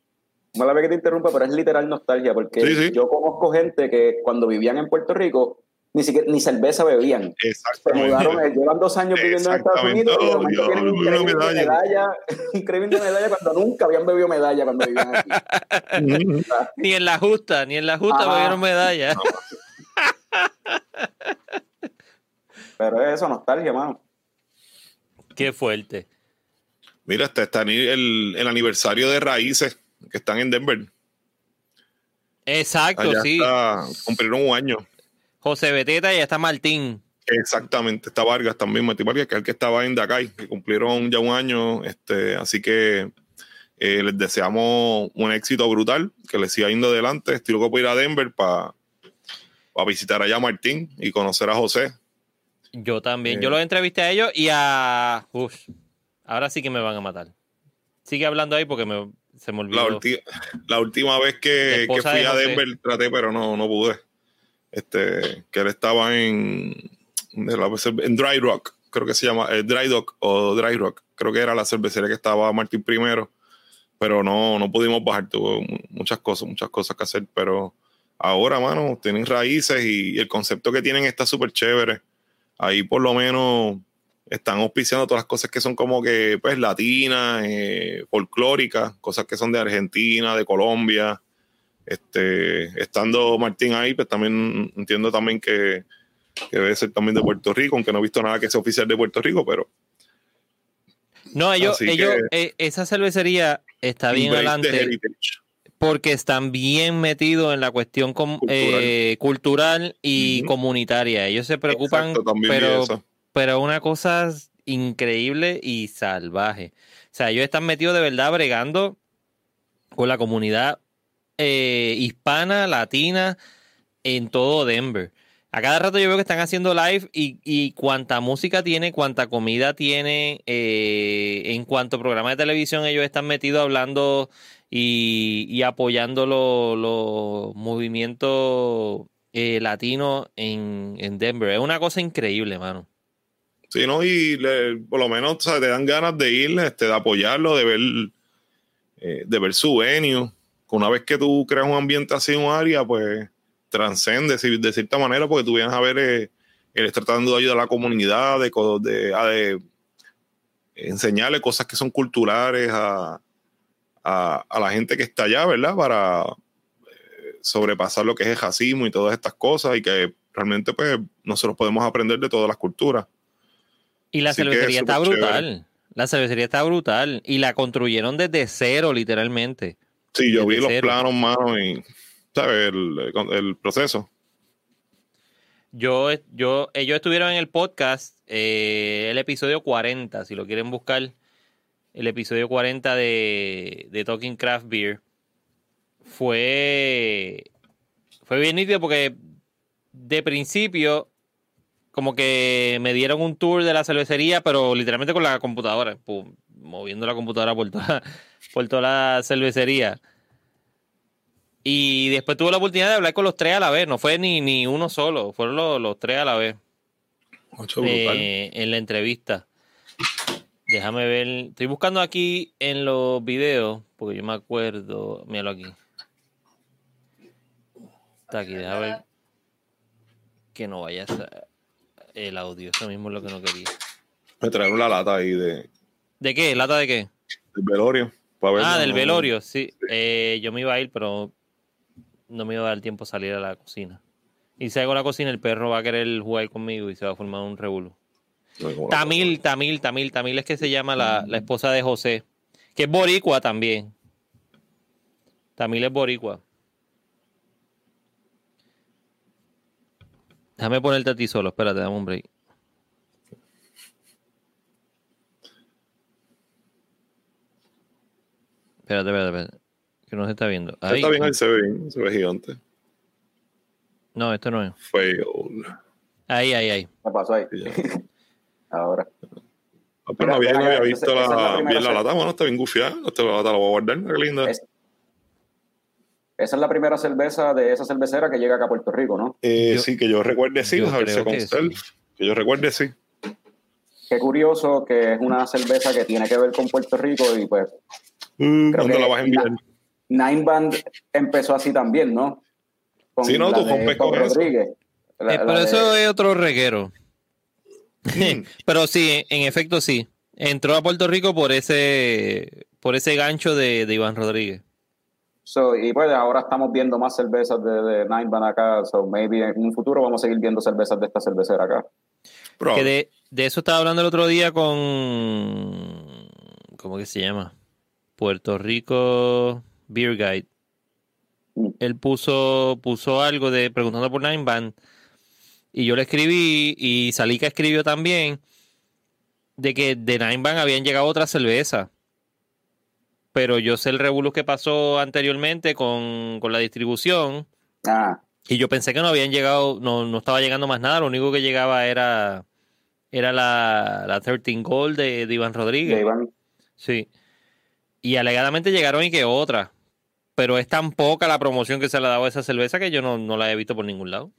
B: Mala vez que te interrumpa, pero es literal nostalgia, porque
C: Sí, sí.
B: yo conozco gente que cuando vivían en Puerto Rico, ni siquiera ni cerveza bebían. Se
C: Exactamente.
B: mudaron, eh, llevan dos años viviendo en Estados. Unidos y
C: Oh, Dios,
B: tienen craving de
C: medalla.
B: medalla, de medalla cuando nunca habían bebido medalla cuando vivían aquí.
A: Ni en la justa, ni en la justa
B: Ajá.
A: dieron medalla.
B: Pero es eso, nostalgia, mano.
A: Qué fuerte.
C: Mira, este está el, el aniversario de Raíces, que están en Denver.
A: Exacto,
C: Allá
A: sí.
C: está, cumplieron un año.
A: José Beteta y está Martín.
C: Exactamente, está Vargas también, Martí Vargas, que es el que estaba en Dakar, que cumplieron ya un año, este, así que eh, les deseamos un éxito brutal, que les siga yendo adelante. Estoy loco por ir a Denver para visitar allá a Martín y conocer a José.
A: Yo también.
C: Eh.
A: Yo los entrevisté a ellos y a. Uf, ahora sí que me van a matar. Sigue hablando ahí porque me, se me
C: La,
A: olvidó.
C: ulti- la última vez
A: La
C: que, que fui
A: de
C: a. Denver traté, pero no, no pude. Este, que él estaba en, la- en Dry Rock, creo que se llama, eh, Dry Dock o Dry Rock, creo que era la cervecería que estaba Martín primero, pero no, no pudimos bajar, tuvo mu- muchas cosas, muchas cosas que hacer, pero ahora, mano, tienen raíces y, y el concepto que tienen está súper chévere. Ahí por lo menos están auspiciando todas las cosas que son como que, pues, latinas, eh, folclóricas, cosas que son de Argentina, de Colombia. Este, estando Martín ahí, pues también entiendo también que, que debe ser también de Puerto Rico, aunque no he visto nada que sea oficial de Puerto Rico, pero
A: No, ellos,
C: Así
A: ellos
C: que-
A: eh, esa cervecería está bien adelante porque están bien metidos en la cuestión com-
C: Cultural.
A: eh, cultural y comunitaria. Ellos se preocupan,
C: Exacto,
A: pero,
C: eso.
A: Pero una cosa increíble y salvaje. O sea, ellos están metidos de verdad bregando con la comunidad eh, hispana, latina, en todo Denver. A cada rato yo veo que están haciendo live y, y cuánta música tiene, cuánta comida tiene, eh, en cuanto a programas de televisión ellos están metidos hablando y, y apoyando los los movimientos eh, latinos en, en Denver. Es una cosa increíble, mano.
C: Sí, ¿no? Y le- por lo menos te dan ganas de ir, este, de apoyarlo, de ver, eh, de ver su venue. Una vez que tú creas un ambiente así un área, pues transcende de cierta manera, porque tú vienes a ver, eh, tratando de ayudar a la comunidad, de, co- de, a de enseñarle cosas que son culturales a, a, a la gente que está allá, ¿verdad? Para eh, sobrepasar lo que es el racismo y todas estas cosas y que realmente pues nosotros podemos aprender de todas las culturas.
A: Y la
C: Así
A: cervecería
C: es
A: está brutal. La cervecería está brutal. Y la construyeron desde cero, literalmente.
C: Sí, yo vi los
A: cero.
C: planos, mano, y ¿sabes? El, el proceso.
A: Yo, yo, ellos estuvieron en el podcast, eh, el episodio 40, si lo quieren buscar, el episodio 40 de, de Talking Craft Beer. Fue, fue bien nítido porque de principio, como que me dieron un tour de la cervecería, pero literalmente con la computadora, pum, moviendo la computadora por toda, por toda la cervecería. Y después tuve la oportunidad de hablar con los tres a la vez. No fue ni, ni uno solo, fueron los, los tres a la vez
C: Mucho
A: eh, en la entrevista. Déjame ver. Estoy buscando aquí en los videos, porque yo me acuerdo. Míralo aquí. Está aquí, déjame ver. Que no vaya a ser el audio. Eso mismo es lo que no quería.
C: Me trajeron la lata ahí de,
A: ¿De qué? ¿Lata de qué?
C: del velorio.
A: Ah, del
C: no,
A: velorio, sí. Eh, yo me iba a ir, pero no me iba a dar tiempo a salir a la cocina. Y si hago la cocina, el perro va a querer jugar conmigo y se va a formar un revuelo.
C: no,
A: Tamil, Tamil, Tamil, Tamil es que se llama la, la esposa de José, que es boricua también. Tamil es boricua. Déjame ponerte a ti solo, espérate, dame un break. Espérate, espérate, espérate. Que no se está viendo. Ahí.
C: Está bien, ahí se ve bien, se ve gigante.
A: No, esto no es.
C: Fail.
A: Ahí, ahí, ahí.
B: ¿Qué pasó ahí? Ahora.
C: Ah, pero no había, no había visto
B: la
C: la, bien la lata. Bueno, está bien gufiada. Esta lata la voy a guardar. Qué linda.
B: Es- Esa es la primera cerveza de esa cervecera que llega acá a Puerto Rico, ¿no?
C: Eh,
A: yo-
C: sí, que yo recuerde sí.
A: yo
C: Vamos a ver si
A: creo
C: con
A: que
C: self. Que yo recuerde sí.
B: Qué curioso que es una cerveza que tiene que ver con Puerto Rico y pues
C: Uh,
B: Creo
C: ¿Cuándo
B: que
C: la vas a enviar?
B: Nine Band empezó así también, ¿no? Con
C: Sí, no, tú rompes con.
B: Rodríguez. La-
A: Eh,
B: la
A: pero
B: de-
A: eso es otro reguero.
C: Mm.
A: Pero sí, en efecto sí. Entró a Puerto Rico por ese por ese gancho de, de Iván Rodríguez.
B: So, y pues ahora estamos viendo más cervezas de, de Nine Band acá. So maybe en un futuro vamos a seguir viendo cervezas de esta cervecera acá.
A: Que de, de eso estaba hablando el otro día con ¿cómo que se llama? Puerto Rico Beer Guide.
B: Mm.
A: Él puso puso algo de preguntando por Nine Band y yo le escribí y Salika escribió también de que de Nine Band habían llegado otras cervezas. Pero yo sé el revuelo que pasó anteriormente con, con la distribución
B: Ah,
A: y yo pensé que no habían llegado, no, no estaba llegando más nada, lo único que llegaba era, era la, la 13 Gold de, de Iván Rodríguez.
B: de Iván.
A: Sí. Y alegadamente llegaron y que otra. Pero es tan poca la promoción que se le ha dado a esa cerveza que yo no, no la he visto por ningún lado.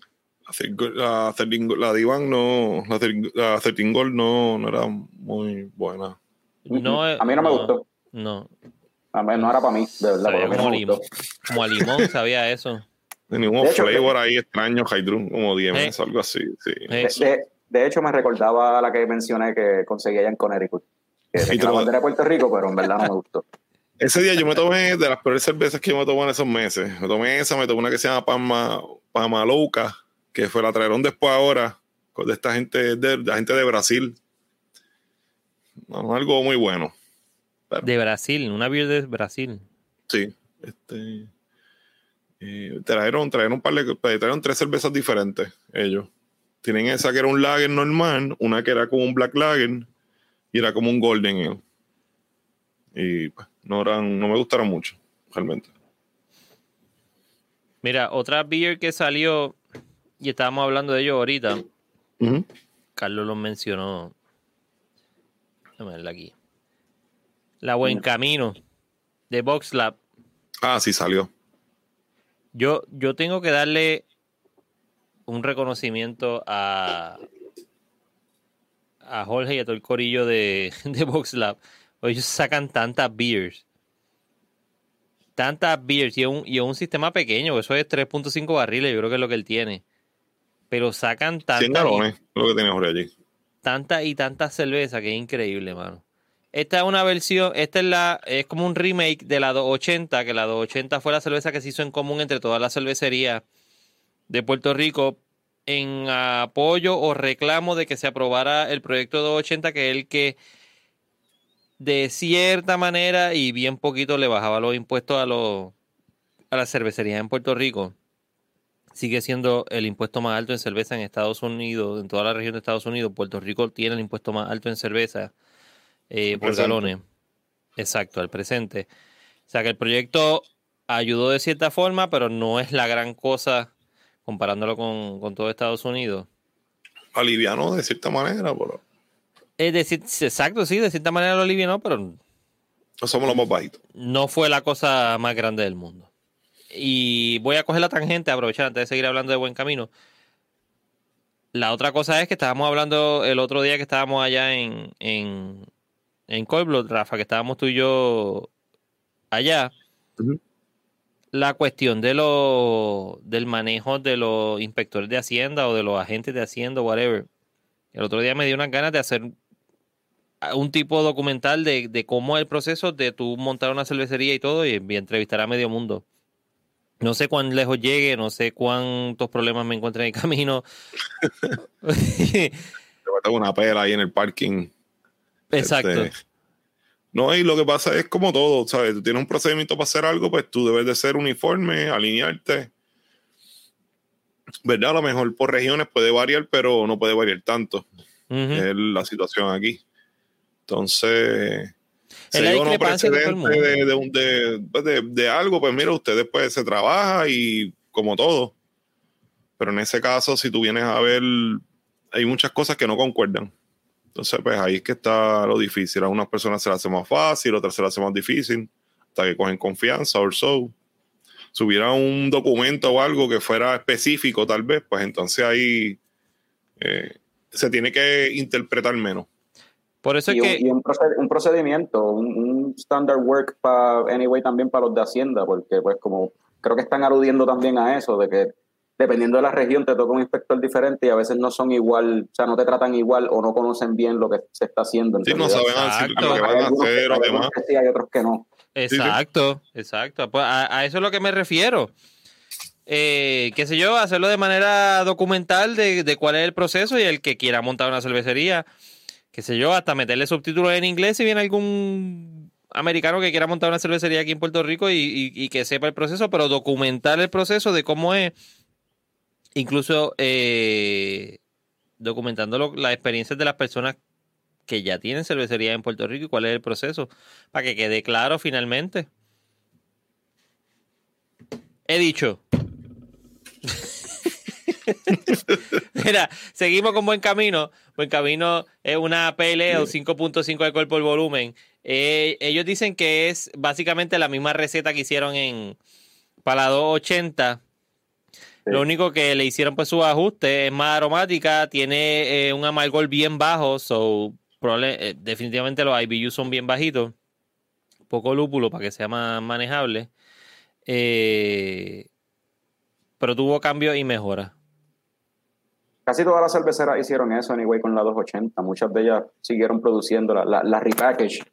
C: La Thirteen- La, Thirteen Gold- la Divan no. La, Thirteen- la 13 Gold no, no era muy buena.
A: No,
B: a mí no me gustó.
A: No.
B: A mí no era para mí, de verdad.
A: Sabía
B: no
A: como, limón, como a limón, sabía eso.
C: Tenía un
B: De hecho,
C: flavor ahí extraño, Hydrun, como DMS,
A: Eh.
C: algo así. Sí.
A: Eh.
B: De, de- hecho, me recordaba a la que mencioné que conseguí allá en Connecticut. Que
C: Y
B: tenía
C: te
B: la bandera de Puerto Rico, pero en verdad no me gustó.
C: Ese día yo me tomé de las peores cervezas que yo me tomé en esos meses. Me tomé esa, me tomé una que se llama Pama, Pamalouca, que fue la trajeron después ahora, con- de esta gente, de, la gente de Brasil. No, algo muy bueno.
A: De Brasil, una beer de Brasil.
C: Sí. Este, eh, trajeron, trajeron un par de, trajeron tres cervezas diferentes, ellos. Tienen esa que era un lager normal, una que era como un black lager y era como un golden ale. Y pues, no eran, no me gustaron mucho, realmente.
A: Mira, otra beer que salió, y estábamos hablando de ello ahorita. Carlos lo mencionó. Déjame verla aquí. La Buen Camino de Box Lab.
C: Ah, sí salió.
A: Yo, yo tengo que darle un reconocimiento a, a Jorge y a todo el corillo de, de Box Lab. Ellos sacan tantas beers. Tantas beers. Y es un, y un sistema pequeño. Eso es 3.5 barriles. Yo creo que es lo que él tiene. Pero sacan tantas.
C: 100 galones, lo que tiene Jorge allí.
A: Tantas y tantas cervezas que es increíble, mano. Esta es una versión, esta es la, es como un remake de la 280, que la 280 fue la cerveza que se hizo en común entre todas las cervecerías de Puerto Rico en apoyo o reclamo de que se aprobara el proyecto 280, que es el que de cierta manera y bien poquito le bajaba los impuestos a, los, a las cervecerías en Puerto Rico. Sigue siendo el impuesto más alto en cerveza en Estados Unidos, en toda la región de Estados Unidos. Puerto Rico tiene el impuesto más alto en cerveza eh, por galones. Exacto, al presente. O sea que el proyecto ayudó de cierta forma, pero no es la gran cosa comparándolo con, con todo Estados Unidos.
C: Aliviano de cierta manera, pero.
A: Es decir, exacto, sí, de cierta manera lo alivianó, pero.
C: No somos los más bajitos.
A: No fue la cosa más grande del mundo. Y voy a coger la tangente, aprovechar antes de seguir hablando de buen camino. La otra cosa es que estábamos hablando el otro día que estábamos allá en, en, en Cold Rafa, que estábamos tú y yo allá. La cuestión de lo, del manejo de los inspectores de Hacienda o de los agentes de Hacienda, whatever. El otro día me dio unas ganas de hacer un tipo documental de, de cómo es el proceso de tú montar una cervecería y todo y, y entrevistar a medio mundo. No sé cuán lejos llegue, no sé cuántos problemas me encuentre en el camino.
C: Te una pela ahí en el parking.
A: Exacto.
C: Este, no, y lo que pasa es como todo, ¿sabes? Tú tienes un procedimiento para hacer algo, pues tú debes de ser uniforme, alinearte. ¿Verdad? A lo mejor por regiones puede variar, pero no puede variar tanto. Es la situación aquí. Entonces,
A: es la discrepancia de,
C: de, pues, de, de, algo, pues mira, ustedes pues se trabaja y como todo. Pero en ese caso, si tú vienes a ver, hay muchas cosas que no concuerdan. Entonces, pues ahí es que está lo difícil. A unas personas se las hace más fácil, otras se las hace más difícil, hasta que cogen confianza o so. Si hubiera un documento o algo que fuera específico, tal vez, pues entonces ahí eh, se tiene que interpretar menos.
A: Por eso es que...
B: Un, y un, procedimiento, un, standard work para, anyway, también para los de Hacienda, porque pues como creo que están aludiendo también a eso, de que dependiendo de la región te toca un inspector diferente y a veces no son igual, o sea, no te tratan igual o no conocen bien lo que se está haciendo.
C: Sí, no saben lo que van a hacer o demás.
B: Sí, hay otros que no.
A: Exacto, exacto. Pues a, eso es lo que me refiero. Eh, qué sé yo, hacerlo de manera documental de, de cuál es el proceso y el que quiera montar una cervecería qué sé yo, hasta meterle subtítulos en inglés si viene algún americano que quiera montar una cervecería aquí en Puerto Rico y, que sepa el proceso, pero documentar el proceso de cómo es, incluso eh, documentando las experiencias de las personas que ya tienen cervecería en Puerto Rico y cuál es el proceso, para que quede claro finalmente. He dicho. Mira, seguimos con buen camino. Buen camino es una PL o 5.5 de cuerpo el volumen. Eh, ellos dicen que es básicamente la misma receta que hicieron en para 280. Lo único que le hicieron pues su ajuste es más aromática, tiene eh, un amargor bien bajo, so eh, definitivamente los IBU son bien bajitos, poco lúpulo para que sea más manejable, pero tuvo cambio y mejora.
B: Casi todas las cerveceras hicieron eso, anyway, con la 280. Muchas de ellas siguieron produciendo la, la, repackage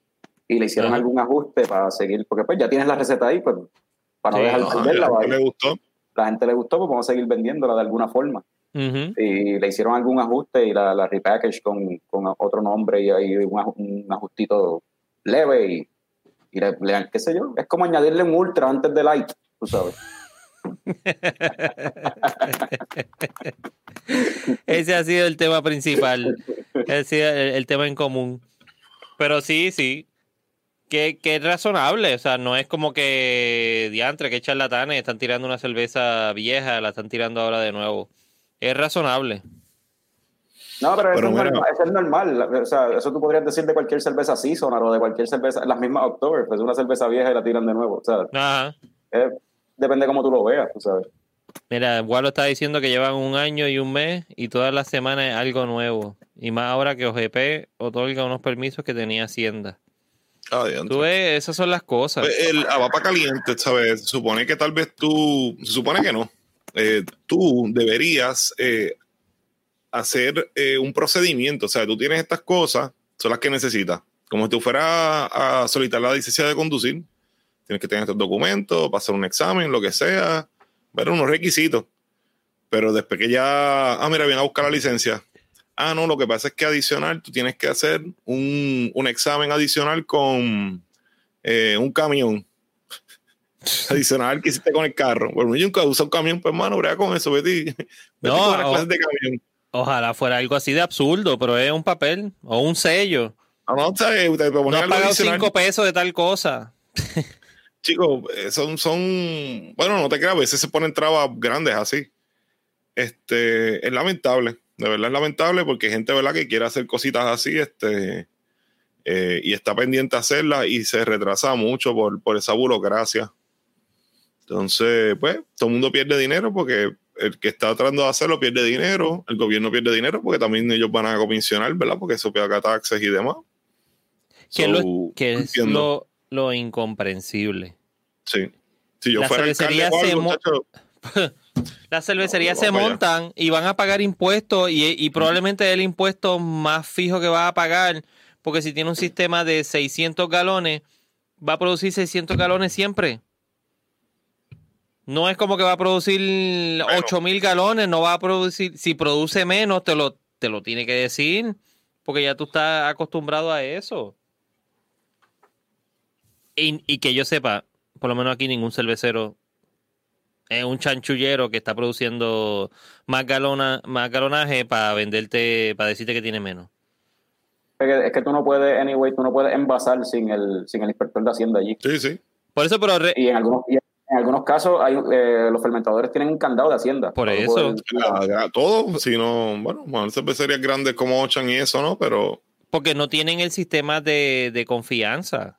B: y le hicieron algún ajuste para seguir, porque pues ya tienes la receta ahí, pues para no dejar de venderla.
C: La gente le gustó.
B: La gente le gustó, pues vamos a seguir vendiéndola de alguna forma. Y le hicieron algún ajuste y la, la repackage con, con, otro nombre y, y un, un, ajustito leve y, y le, le, qué sé yo, es como añadirle un ultra antes de light, tú sabes.
A: Ese ha sido el tema principal. Ese ha sido el, tema en común. Pero sí, sí. Que, que es razonable. O sea, no es como que diantre, que charlatanes, están tirando una cerveza vieja, la están tirando ahora de nuevo. Es razonable.
B: No, pero,
C: Pero
B: eso,
C: mira.
B: es normal, eso es normal. O sea, eso tú podrías decir de cualquier cerveza seasonal o de cualquier cerveza, las mismas October, pues una cerveza vieja y la tiran de nuevo. O sea,
A: Ajá.
B: eh, depende cómo tú lo veas, tú sabes.
A: Mira, Gualo está diciendo que llevan un año y un mes y todas las semanas es algo nuevo. Y más ahora que OGP otorga unos permisos que tenía Hacienda.
C: Diantre.
A: Tú ves, esas son las cosas.
C: Pues, El abapa caliente, ¿sabes? Se supone que tal vez tú, se supone que no. Eh, tú deberías eh, hacer eh, un procedimiento. O sea, tú tienes estas cosas, son las que necesitas. Como si tú fueras a, a solicitar la licencia de conducir, tienes que tener estos documentos, pasar un examen, lo que sea, ver unos requisitos. Pero después que ya, ah, mira, viene a buscar la licencia. Ah, no, lo que pasa es que adicional, tú tienes que hacer un, un examen adicional con eh, un camión. adicional que hiciste con el carro. Bueno, yo nunca uso un camión, pues hermano, brega con eso, vete, vete
A: No,
C: con las
A: o-
C: clases de camión.
A: Ojalá fuera algo así de absurdo, pero es un papel o un sello.
C: Ah, no, ¿sabes? te
A: No has pagado cinco pesos de tal cosa.
C: Chicos, eh, son, son, bueno, no te creas, a veces se ponen trabas grandes así. Este, es lamentable, de verdad es lamentable porque hay gente, ¿verdad?, que quiere hacer cositas así, este, eh, y está pendiente a hacerlas y se retrasa mucho por, por esa burocracia. Entonces, pues, todo el mundo pierde dinero porque el que está tratando de hacerlo pierde dinero, el gobierno pierde dinero porque también ellos van a comisionar, ¿verdad? Porque eso paga taxes y demás.
A: Que, lo-
C: So,
A: que es lo, lo incomprensible.
C: Sí. Si yo
A: La
C: fuera alcalde
A: se
C: algo,
A: mo-
C: muchacho,
A: Las cervecerías
C: No,
A: se
C: allá.
A: montan y van a pagar impuestos y, y probablemente es el impuesto más fijo que va a pagar porque si tiene un sistema de 600 galones va a producir 600 galones siempre. No es como que va a producir 8000 galones, no va a producir, si produce menos te lo, te lo tiene que decir porque ya tú estás acostumbrado a eso. Y, y que yo sepa, por lo menos aquí ningún cervecero es un chanchullero que está produciendo más galona, más galonaje para venderte, para decirte que tiene menos.
B: Es que, es que tú no puedes, anyway, tú no puedes envasar sin el, sin el inspector de Hacienda allí.
C: Sí, sí.
A: Por eso, pero re-
B: Y en algunos, y en algunos casos hay, eh, los fermentadores tienen un candado de Hacienda.
A: Por eso.
B: poder-
C: La- la- todo, si no, bueno, bueno, cervecerías grandes como Ochan y eso, ¿no? Pero,
A: porque no tienen el sistema de, de confianza.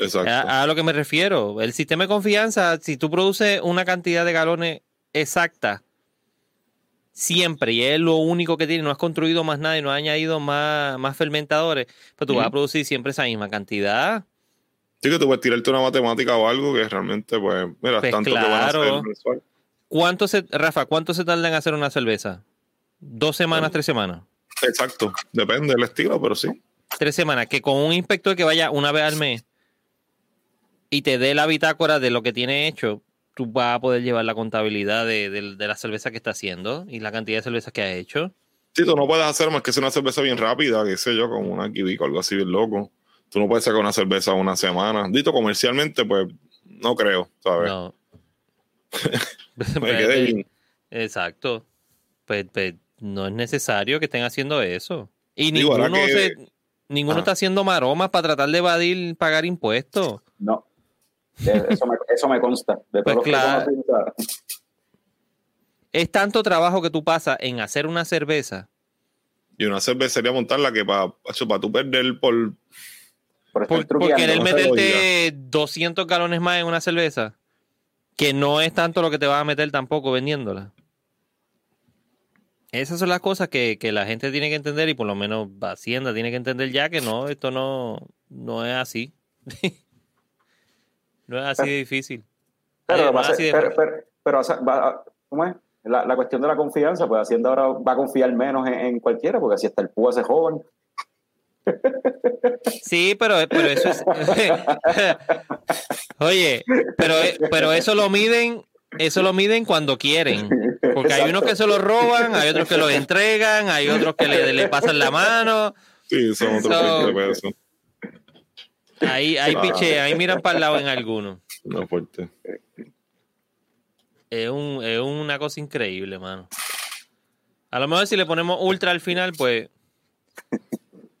C: Exacto.
A: A, a lo que me refiero. El sistema de confianza, si tú produces una cantidad de galones exacta, siempre, y es lo único que tiene, no has construido más nada y no has añadido más, más fermentadores, pues tú vas a producir siempre esa misma cantidad.
C: Sí que tú puedes tirarte una matemática o algo que realmente, pues, mira,
A: Pues
C: tanto que van a
A: claro.
C: hacer mensual.
A: ¿Cuánto se, Rafa, cuánto se tarda en hacer una cerveza? ¿Dos semanas,
C: Bueno.
A: tres semanas?
C: Exacto, depende del estilo, pero sí.
A: Tres semanas. Que con un inspector que vaya una vez al mes y te dé la bitácora de lo que tiene hecho, tú vas a poder llevar la contabilidad de, de- de la cerveza que está haciendo y la cantidad de cervezas que ha hecho.
C: Sí, tú no puedes hacer más que hacer una cerveza bien rápida, qué sé yo, como una Kiwico o algo así bien loco. Tú no puedes sacar una cerveza una semana. Dito comercialmente, pues, no creo, ¿sabes?
A: No.
C: Me quedé bien.
A: Exacto. Pues, pues, no es necesario que estén haciendo eso. Y
C: Digo,
A: ninguno,
C: que-
A: se- ninguno
C: Ah.
A: está haciendo maromas para tratar de evadir pagar impuestos.
B: No. Eh, Eso me, eso me consta. De
A: Pues
B: que
A: claro.
B: conocí,
A: Es tanto trabajo que tú pasas en hacer una cerveza.
C: Y una cervecería montarla que para para tú perder por.
B: por
A: Por, por querer
C: no
A: meterte 200 galones más en una cerveza, que no es tanto lo que te vas a meter tampoco vendiéndola. Esas son las cosas que, que la gente tiene que entender y por lo menos Hacienda tiene que entender ya que no, esto no, no es así. no es así de difícil.
B: Pero,
A: así
B: ser- ¿cómo es? La, la cuestión de la confianza, pues Hacienda ahora va a confiar menos en, en cualquiera, porque si hasta el púa se joven.
A: Sí, pero, pero eso es. Oye, pero, pero eso lo miden, eso lo miden cuando quieren. Porque hay unos que se lo roban, hay otros que lo entregan, hay otros que le, le pasan la mano.
C: Sí, son otros
A: So-
C: 20 pesos.
A: Ahí, ahí piche, ahí miran para el lado en algunos.
C: No fuerte.
A: Es, un, es una cosa increíble, mano. A lo mejor si le ponemos ultra al final, pues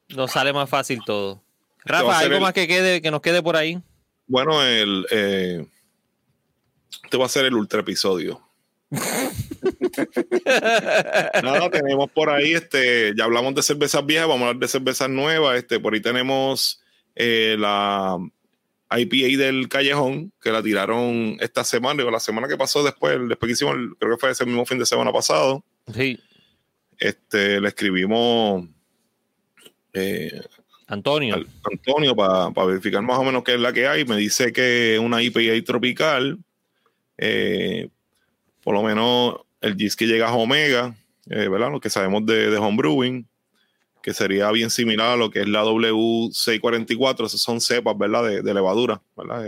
A: nos sale más fácil todo. Rafa, ¿algo más que, quede, que nos quede por ahí?
C: Bueno, el, eh, este va a ser el ultra episodio. Nada, tenemos por ahí, este, ya hablamos de cervezas viejas, vamos a hablar de cervezas nuevas. Este, por ahí tenemos eh, la IPA del Callejón, que la tiraron esta semana, o la semana que pasó después, después que hicimos, creo que fue ese mismo fin de semana pasado.
A: Sí.
C: Este, le escribimos eh,
A: Antonio.
C: Antonio para verificar más o menos qué es la que hay. Me dice que una IPA tropical, eh, por lo menos el GIS que llega a Omega, eh, ¿verdad? Lo que sabemos de, de homebrewing, que sería bien similar a lo que es la W644, esas son cepas, ¿verdad? De, levadura, ¿verdad?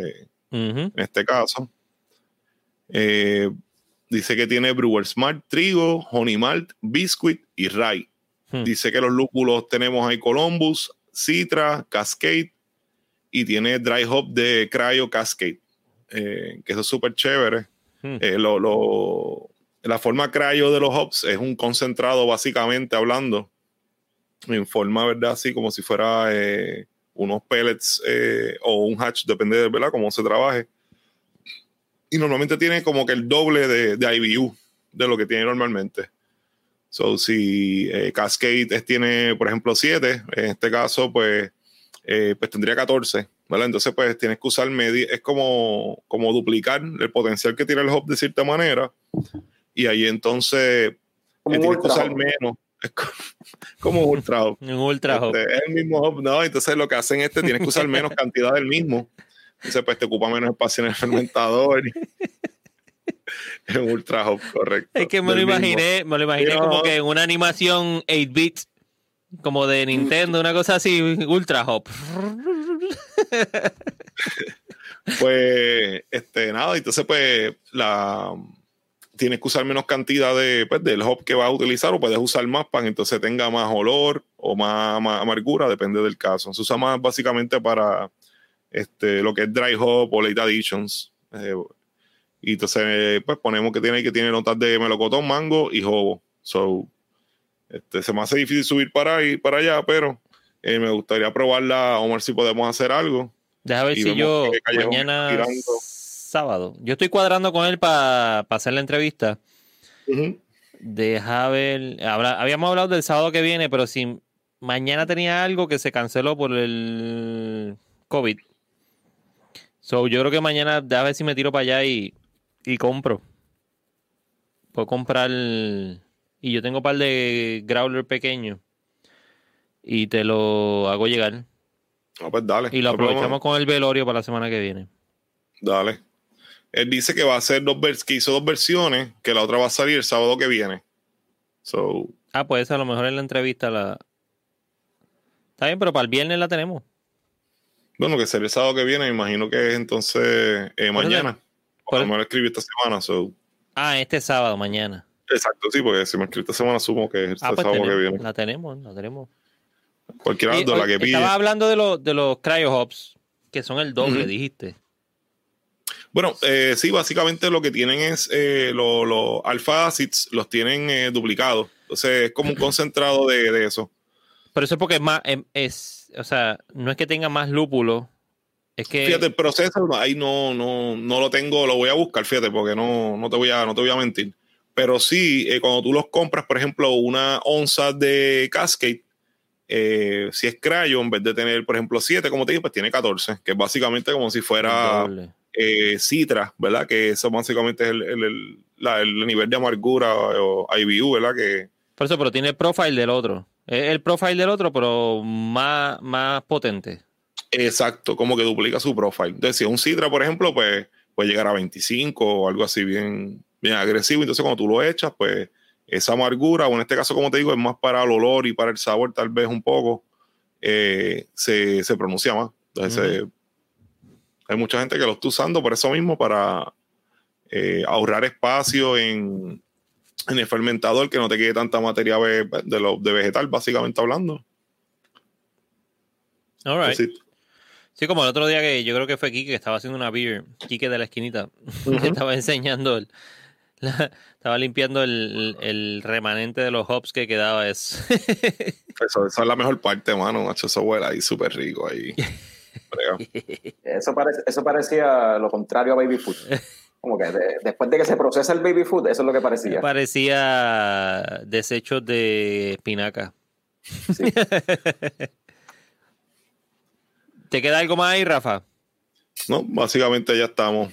C: En este caso. Eh, dice que tiene Brewer Smart Trigo, Honey Malt, Biscuit y Rye. Hmm. Dice que los lúpulos tenemos ahí Columbus, Citra, Cascade y tiene Dry Hop de Cryo Cascade, eh, que eso es súper chévere. Hmm. Eh, la forma cryo de los hops es un concentrado, básicamente hablando, en forma, ¿verdad? Así como si fuera eh, unos pellets eh, o un hatch, depende de, ¿verdad? Cómo se trabaje. Y normalmente tiene como que el doble de, de IBU de lo que tiene normalmente. So, si eh, Cascade tiene, por ejemplo, 7, en este caso, pues, pues tendría 14, ¿vale? Entonces, pues tienes que usar media, es como, como duplicar el potencial que tiene el hub de cierta manera. Y ahí entonces tienes que usar menos como un ultra hop.
A: Un ultra.
C: Este, es el mismo hop, no. Entonces lo que hacen este, tienes que usar menos cantidad del mismo. Entonces, pues te ocupa menos espacio en el fermentador. es un ultra hop, correcto.
A: Es que me lo imaginé, me lo imaginé como que en una animación 8 bits, como de Nintendo, una cosa así, ultra hop.
C: pues, este, nada, entonces, pues, la tienes que usar menos cantidad de, pues, del hop que vas a utilizar o puedes usar más para que entonces tenga más olor o más, amargura, depende del caso. Se usa más básicamente para este, lo que es dry hop o late additions. Eh, y entonces, pues ponemos que tiene que tiene notas de melocotón, mango y jobo. So, este, se me hace difícil subir para ahí, para allá, pero eh, me gustaría probarla, ver si podemos hacer algo.
A: Déjame ver si yo mañana sábado. Yo estoy cuadrando con él para hacer la entrevista. Deja ver. habíamos hablado del sábado que viene, pero si mañana tenía algo que se canceló por el COVID. So, yo creo que mañana, déjame ver si me tiro para allá y, y compro. Puedo comprar. Y yo tengo un par de growler pequeños. Y te lo hago llegar.
C: Ah, pues dale.
A: Y lo aprovechamos con el velorio para la semana que viene.
C: Dale. Él dice que va a hacer dos que hizo dos versiones, que la otra va a salir el sábado que viene. So,
A: ah, pues a lo mejor en la entrevista la. Está bien, pero para el viernes la tenemos.
C: Bueno, que será el sábado que viene, me imagino que es entonces eh, mañana. Por lo escribí esta semana. So.
A: Ah, este sábado, mañana.
C: Exacto, sí, porque si me escribí esta semana, asumo que es el ah, pues sábado que viene.
A: La tenemos, la tenemos.
C: Cualquiera de la que pide.
A: Estaba hablando de, los de los cryo hops, que son el doble, dijiste.
C: Bueno, eh, sí, básicamente lo que tienen es eh, los alfa acids, los tienen eh, duplicados. Entonces es como un concentrado de, eso.
A: Pero eso es porque es más, em, es, o sea, no es que tenga más lúpulo, es que...
C: Fíjate, el proceso ahí no, no, no lo tengo, lo voy a buscar, fíjate, porque no, no, te, voy a, no te voy a mentir. Pero sí, cuando tú los compras, por ejemplo, una onza de Cascade, si es cryo, en vez de tener, por ejemplo, 7, como te dije, pues tiene 14, que es básicamente como si fuera eh, Citra, ¿verdad? Que eso básicamente es el, nivel de amargura o IBU, ¿verdad? Que,
A: Por eso, pero tiene el profile del otro. Es el profile del otro, pero más, más potente.
C: Exacto, como que duplica su profile. Entonces, si un Citra, por ejemplo, pues puede llegar a 25 o algo así bien, bien agresivo. Entonces, cuando tú lo echas, pues esa amargura, o en este caso, como te digo, es más para el olor y para el sabor, tal vez un poco, eh, se, pronuncia más. Entonces, hay mucha gente que lo está usando por eso mismo, para eh, ahorrar espacio en, el fermentador, que no te quede tanta materia de, de vegetal, básicamente hablando.
A: All right. Sí, como el otro día que yo creo que fue Kike que estaba haciendo una beer, Kike de la esquinita, que estaba enseñando Estaba limpiando el, el remanente de los hops que quedaba eso.
C: eso. Esa es la mejor parte, mano. Macho, eso huele ahí súper rico ahí.
B: eso, parece, eso parecía lo contrario a baby food. Como que después de que se procesa el baby food, eso es lo que parecía.
A: Parecía desechos de espinaca. ¿Te queda algo más ahí, Rafa?
C: No, básicamente ya estamos.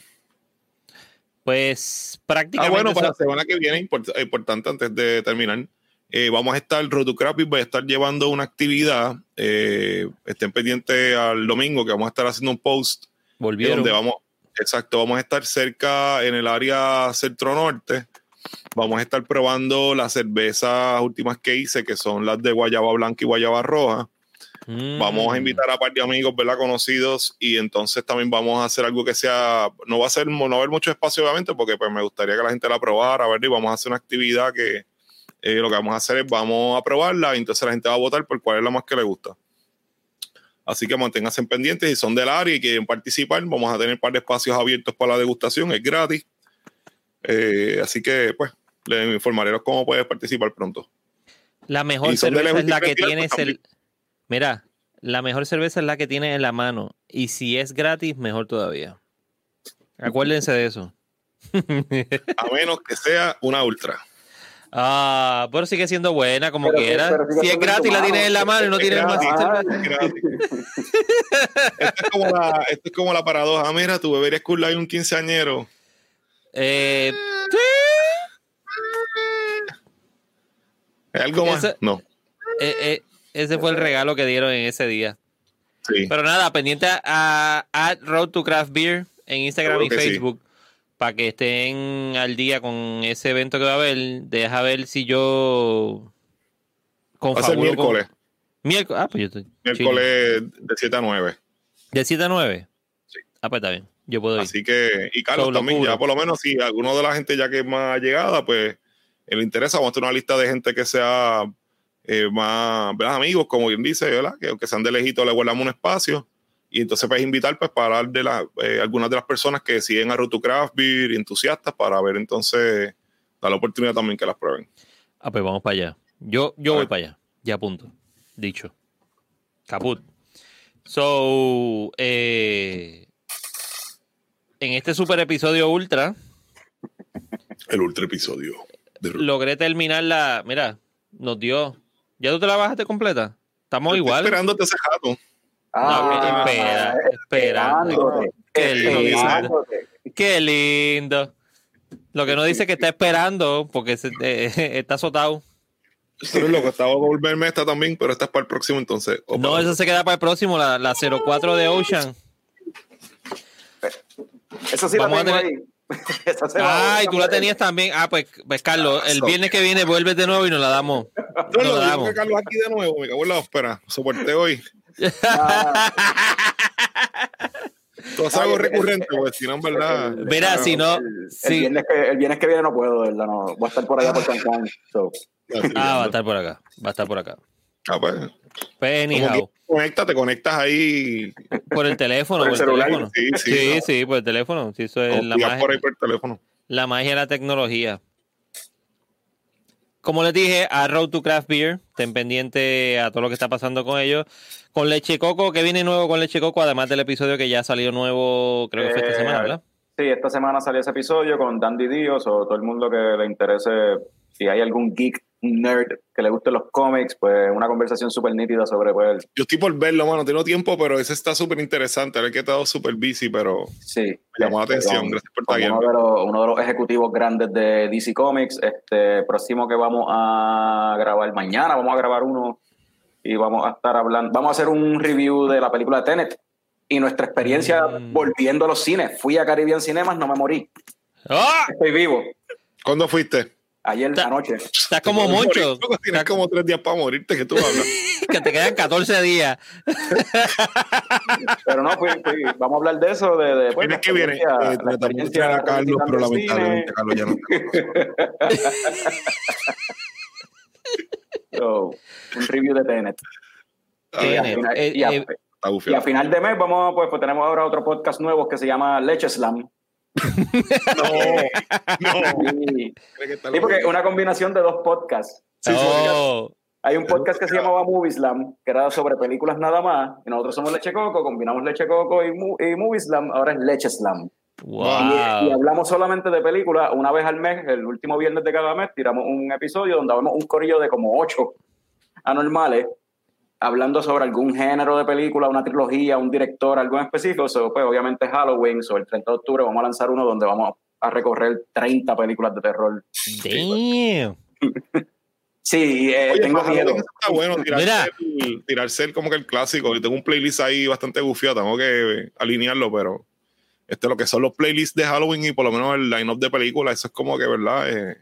A: Pues prácticamente.
C: Ah, bueno, para la semana que viene, importante antes de terminar, eh, vamos a estar, Rotocrap voy a estar llevando una actividad. Eh, estén pendientes al domingo que vamos a estar haciendo un post.
A: Volvieron.
C: Donde vamos, exacto, vamos a estar cerca en el área centro-norte. Vamos a estar probando las cervezas últimas que hice, que son las de guayaba blanca y guayaba roja. Vamos a mm. invitar a par de amigos, ¿verdad? Conocidos y entonces también vamos a hacer algo que sea, no va a ser, no va a haber mucho espacio obviamente porque pues me gustaría que la gente la probara, ver, y vamos a hacer una actividad que eh, lo que vamos a hacer es vamos a probarla y entonces la gente va a votar por cuál es la más que le gusta. Así que manténganse pendientes si son del área y quieren participar, vamos a tener un par de espacios abiertos para la degustación, es gratis. Eh, así que pues les informaré cómo puedes participar pronto.
A: La mejor cerveza es la que tienes pues, el Mira, la mejor cerveza es la que tienes en la mano. Y si es gratis, mejor todavía. Acuérdense de eso.
C: A menos que sea una ultra.
A: Ah, pero sigue siendo buena como quiera. Si es gratis, la tienes en la mano y no tienes más cerveza.
C: Esto es, como la, esto es como la paradoja. Mira, tu beberías Cool un quinceañero.
A: Eh, ¿sí?
C: algo más? no.
A: Eh, eh, ese fue el regalo que dieron en ese día. Sí. Pero nada, pendiente a, Road to Craft Beer en Instagram y Facebook para que estén al día con ese evento que va a haber. Deja ver si yo.
C: Va a ser miércoles.
A: Miércoles. Ah, pues yo estoy.
C: Miércoles de 7 a 9.
A: ¿De 7 a 9? Sí. Ah, pues está bien. Yo puedo ir.
C: Así que. Y Carlos también, ya por lo menos, si alguno de la gente ya que es más llegada, pues le interesa, vamos a tener una lista de gente que sea eh, más amigos, como bien dice, ¿verdad? que aunque sean de lejito le guardamos un espacio. Y entonces puedes invitar pues, para hablar de la, eh, algunas de las personas que siguen a Roto Craft Beer, entusiastas, para ver entonces, dar la oportunidad también que las prueben.
A: Ah, pues vamos para allá. Yo, yo voy para allá. Ya punto. Dicho. Caput. So, eh, en este super episodio ultra.
C: El ultra episodio.
A: Logré terminar la. Mira, nos dio ¿Ya tú te la bajaste completa? Estamos igual.
C: Esperándote ese jato.
A: Ah, espera, esperando. Qué lindo. Qué lindo. Lo que no dice que está esperando porque eh, está azotado.
C: Pero lo que estaba a volverme esta también, pero esta es para el próximo entonces.
A: No, eso se queda para el próximo, la, la 04 de Ocean.
B: Eso sí la tengo ahí.
A: Ay, tú la tenías también. Ah, pues, pues Carlos, el viernes que viene vuelves de nuevo y nos la damos.
C: No, lo damos. Carlos aquí de nuevo, me cago en la ópera. Soporté hoy. Todo es algo recurrente, pues si no, en verdad.
A: Mira, si no.
B: El, viernes que, el, viernes que, viene no puedo, ¿verdad? No, voy a estar por allá por Cancún. So.
A: Ah, va a estar por acá. Va a estar por acá.
C: Ah, pues.
A: Pues, anyhow.
C: Conecta, te conectas ahí.
A: Por el teléfono. Por el, teléfono. Sí, sí, sí, sí, por el teléfono. Sí, eso es la magia,
C: por ahí por el teléfono.
A: La magia de la tecnología. Como les dije, a Road to Craft Beer, estén pendiente a todo lo que está pasando con ellos. Con Leche Coco, que viene nuevo con Leche Coco, además del episodio que ya salió nuevo, creo que fue esta eh, semana, ¿verdad?
B: Sí, esta semana salió ese episodio con Dandy Dios o todo el mundo que le interese, si hay algún geek nerd que le gusten los cómics, pues una conversación súper nítida sobre pues,
C: Yo estoy por verlo, mano, tengo tiempo, pero ese está súper interesante. Ahora que he estado súper busy, pero
B: sí,
C: me llamó la este, atención. Gracias por estar
B: uno, de los, uno de los ejecutivos grandes de DC Comics. Este próximo que vamos a grabar mañana, vamos a grabar uno y vamos a estar hablando, vamos a hacer un review de la película de Tenet y nuestra experiencia mm. volviendo a los cines. Fui a Caribbean Cinemas, no me morí.
A: ¡Ah!
B: Estoy vivo.
C: ¿Cuándo fuiste?
B: Ayer la noche.
A: Estás como mucho.
C: Tienes como tres días para morirte que tú hablas.
A: que te quedan 14 días.
B: pero no, fui, vamos a hablar de eso. De, de
C: pues, que viene. Eh, la experiencia a Carlos, pero lamentablemente Carlos ya no
B: so, un review de Tenet. y, a final, eh, y, a, eh, y, a, final, de mes vamos pues, pues tenemos ahora otro podcast nuevo que se llama Leche Slam
C: no, no.
B: Sí, sí, porque es una combinación de dos podcasts.
A: Oh,
B: Hay un podcast que se llamaba Movie Slam, que era sobre películas nada más, y nosotros somos Leche Coco, combinamos Leche Coco y, Movie Slam, ahora es Leche Slam. Y, hablamos solamente de películas una vez al mes, el último viernes de cada mes, tiramos un episodio donde hablamos un corillo de como ocho anormales, hablando sobre algún género de película, una trilogía, un director, algo en específico. So, pues obviamente Halloween, sobre el 30 de octubre vamos a lanzar uno donde vamos a recorrer 30 películas de terror.
A: Damn.
B: Sí, eh,
C: Oye,
B: tengo miedo.
C: Halloween está bueno tirarse,
A: Mira.
C: el, tirarse el como que el clásico. Yo tengo un playlist ahí bastante gufiado, tengo que alinearlo, pero este lo que son los playlists de Halloween y por lo menos el line-up de películas, eso es como que, ¿verdad? Eh,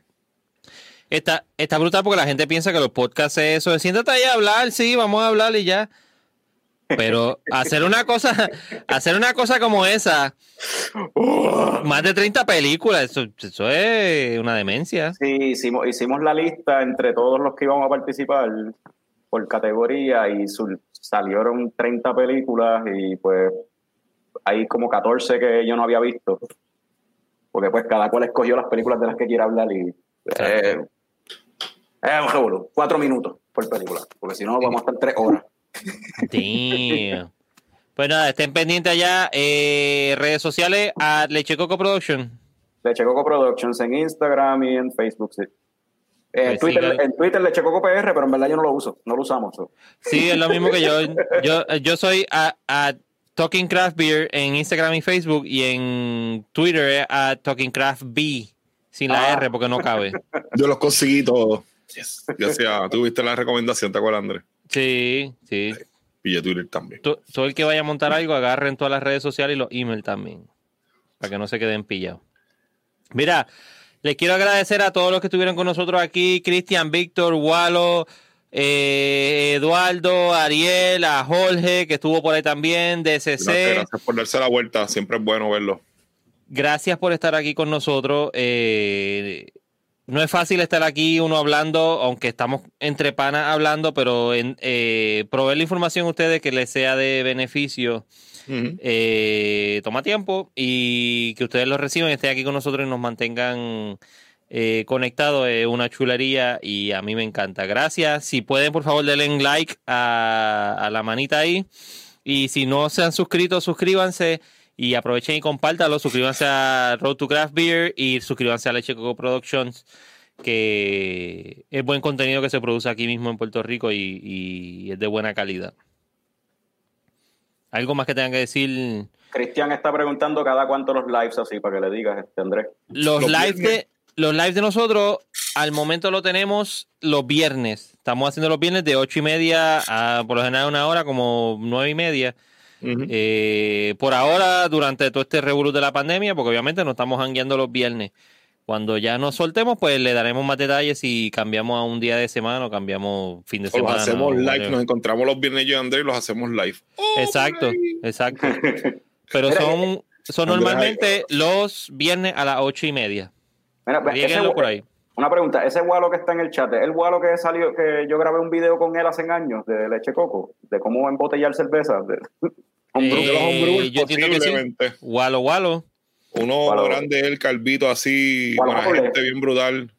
A: Está, está brutal porque la gente piensa que los podcasts es eso, de siéntate ahí a hablar, sí, vamos a hablar y ya. Pero hacer una cosa, hacer una cosa como esa, más de 30 películas, eso, eso es una demencia.
B: Sí, hicimos, hicimos la lista entre todos los que íbamos a participar por categoría y salieron 30 películas y pues hay como 14 que yo no había visto. Porque pues cada cual escogió las películas de las que quiere hablar y eh, es un revolú. Cuatro minutos por película, porque si no vamos a estar tres horas.
A: Damn. Pues nada, estén pendientes allá. eh, redes sociales a Leche Coco Production.
B: Leche Coco Productions en Instagram y en Facebook, sí. Eh,
A: Pues
B: en, Twitter, en Twitter Leche Coco PR, pero en verdad yo no lo uso, no lo usamos. so.
A: Sí, es lo mismo que yo. Yo, yo soy a, a Talking Craft Beer en Instagram y Facebook y en Twitter es a Talking Craft B sin la
B: Ah.
A: R porque no cabe.
C: yo los conseguí todos. Gracias. Tuviste la recomendación, ¿te acuerdas, Andrés?
A: Sí, sí.
C: Pille Twitter también.
A: To- Todo el que vaya a montar algo, agarren todas las redes sociales y los emails también. Para que no se queden pillados. Mira, les quiero agradecer a todos los que estuvieron con nosotros aquí: Cristian, Víctor, Walo, eh, Eduardo, Ariel, a Jorge, que estuvo por ahí también,
C: Gracias,
A: DCC.
C: gracias por darse la vuelta. Siempre es bueno verlo.
A: Gracias por estar aquí con nosotros. Eh, no es fácil estar aquí uno hablando, aunque estamos entre panas hablando, pero en, eh, proveer la información a ustedes que les sea de beneficio eh, toma tiempo y que ustedes lo reciban, estén aquí con nosotros y nos mantengan eh, conectados es una chulería y a mí me encanta. Gracias. Si pueden, por favor, denle like a, a la manita ahí. Y si no se han suscrito, suscríbanse y aprovechen y compártalo. Suscríbanse a Road to Craft Beer y suscríbanse a Leche Coco Productions, que es buen contenido que se produce aquí mismo en Puerto Rico y, y es de buena calidad. ¿Algo más que tengan que decir?
B: Cristian está preguntando cada cuánto los lives así, para que le digas, este Andrés.
A: Los,
C: Los
A: lives
C: viernes.
A: de los lives de nosotros al momento lo tenemos los viernes. Estamos haciendo los viernes de ocho y media a por lo general una hora como nueve y media. Eh, por ahora, durante todo este revolú de la pandemia, porque obviamente no estamos hangueando los viernes. Cuando ya nos soltemos, pues le daremos más detalles si cambiamos a un día de semana o cambiamos fin de
C: O los
A: semana.
C: hacemos live,
A: whatever.
C: nos encontramos los viernes yo y Andrés y los hacemos live.
A: Exacto, exacto. Pero son, son normalmente los viernes a las ocho y media.
B: Mira, pues, ese,
A: por ahí.
B: Una pregunta, ese Walo que está en el chat, ¿es el Walo que salió, que yo grabé un video con él hace años de leche coco, de cómo embotellar cerveza? De,
A: Eh,
C: homebrewers,
A: yo entiendo que sí.
C: posiblemente.
A: Walo Walo.
C: Uno grande, el calvito así, buena gente, bien brutal.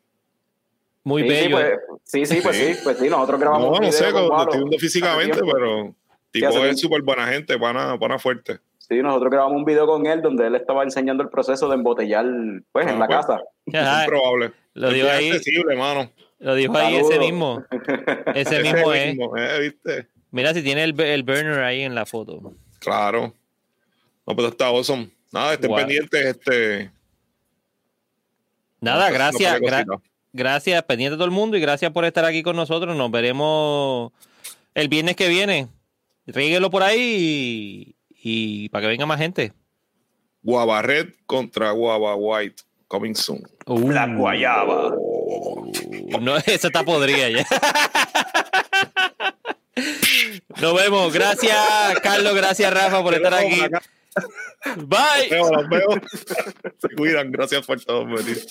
A: Muy
B: sí, sí,
A: bello.
B: pues, sí, sí, pues sí, pues sí, nosotros grabamos
C: No,
B: un
C: no
B: video
C: sé,
B: con
C: lo estoy viendo físicamente, pero tipo es súper buena gente, pana, pana fuerte.
B: Sí, nosotros grabamos un video con él donde él estaba enseñando el proceso de embotellar, pues,
C: Ah,
B: en la
C: pues.
B: casa.
C: Es probable.
A: Lo
C: bien
A: ahí,
C: accesible, mano.
A: lo dijo ahí ese mismo. Ese mismo es.
C: mismo, eh, ¿viste?
A: Mira si tiene el, el burner ahí en la foto.
C: Claro. No, pues está awesome. Nada, estén
A: Guau.
C: pendientes, este.
A: Nada,
C: no,
A: gracias, gra- gracias, pendiente todo el mundo y gracias por estar aquí con nosotros. Nos veremos el viernes que viene. Ríguelo por ahí y, y para que venga más gente.
C: Guava Red contra Guava White. Coming soon.
A: Uh,
B: La guayaba.
A: no, esa está podrida ya. Nos vemos. Gracias, Carlos. Gracias, Rafa, por estar aquí. Bye.
C: Los veo, los veo. Se cuidan. Gracias por todo, venir.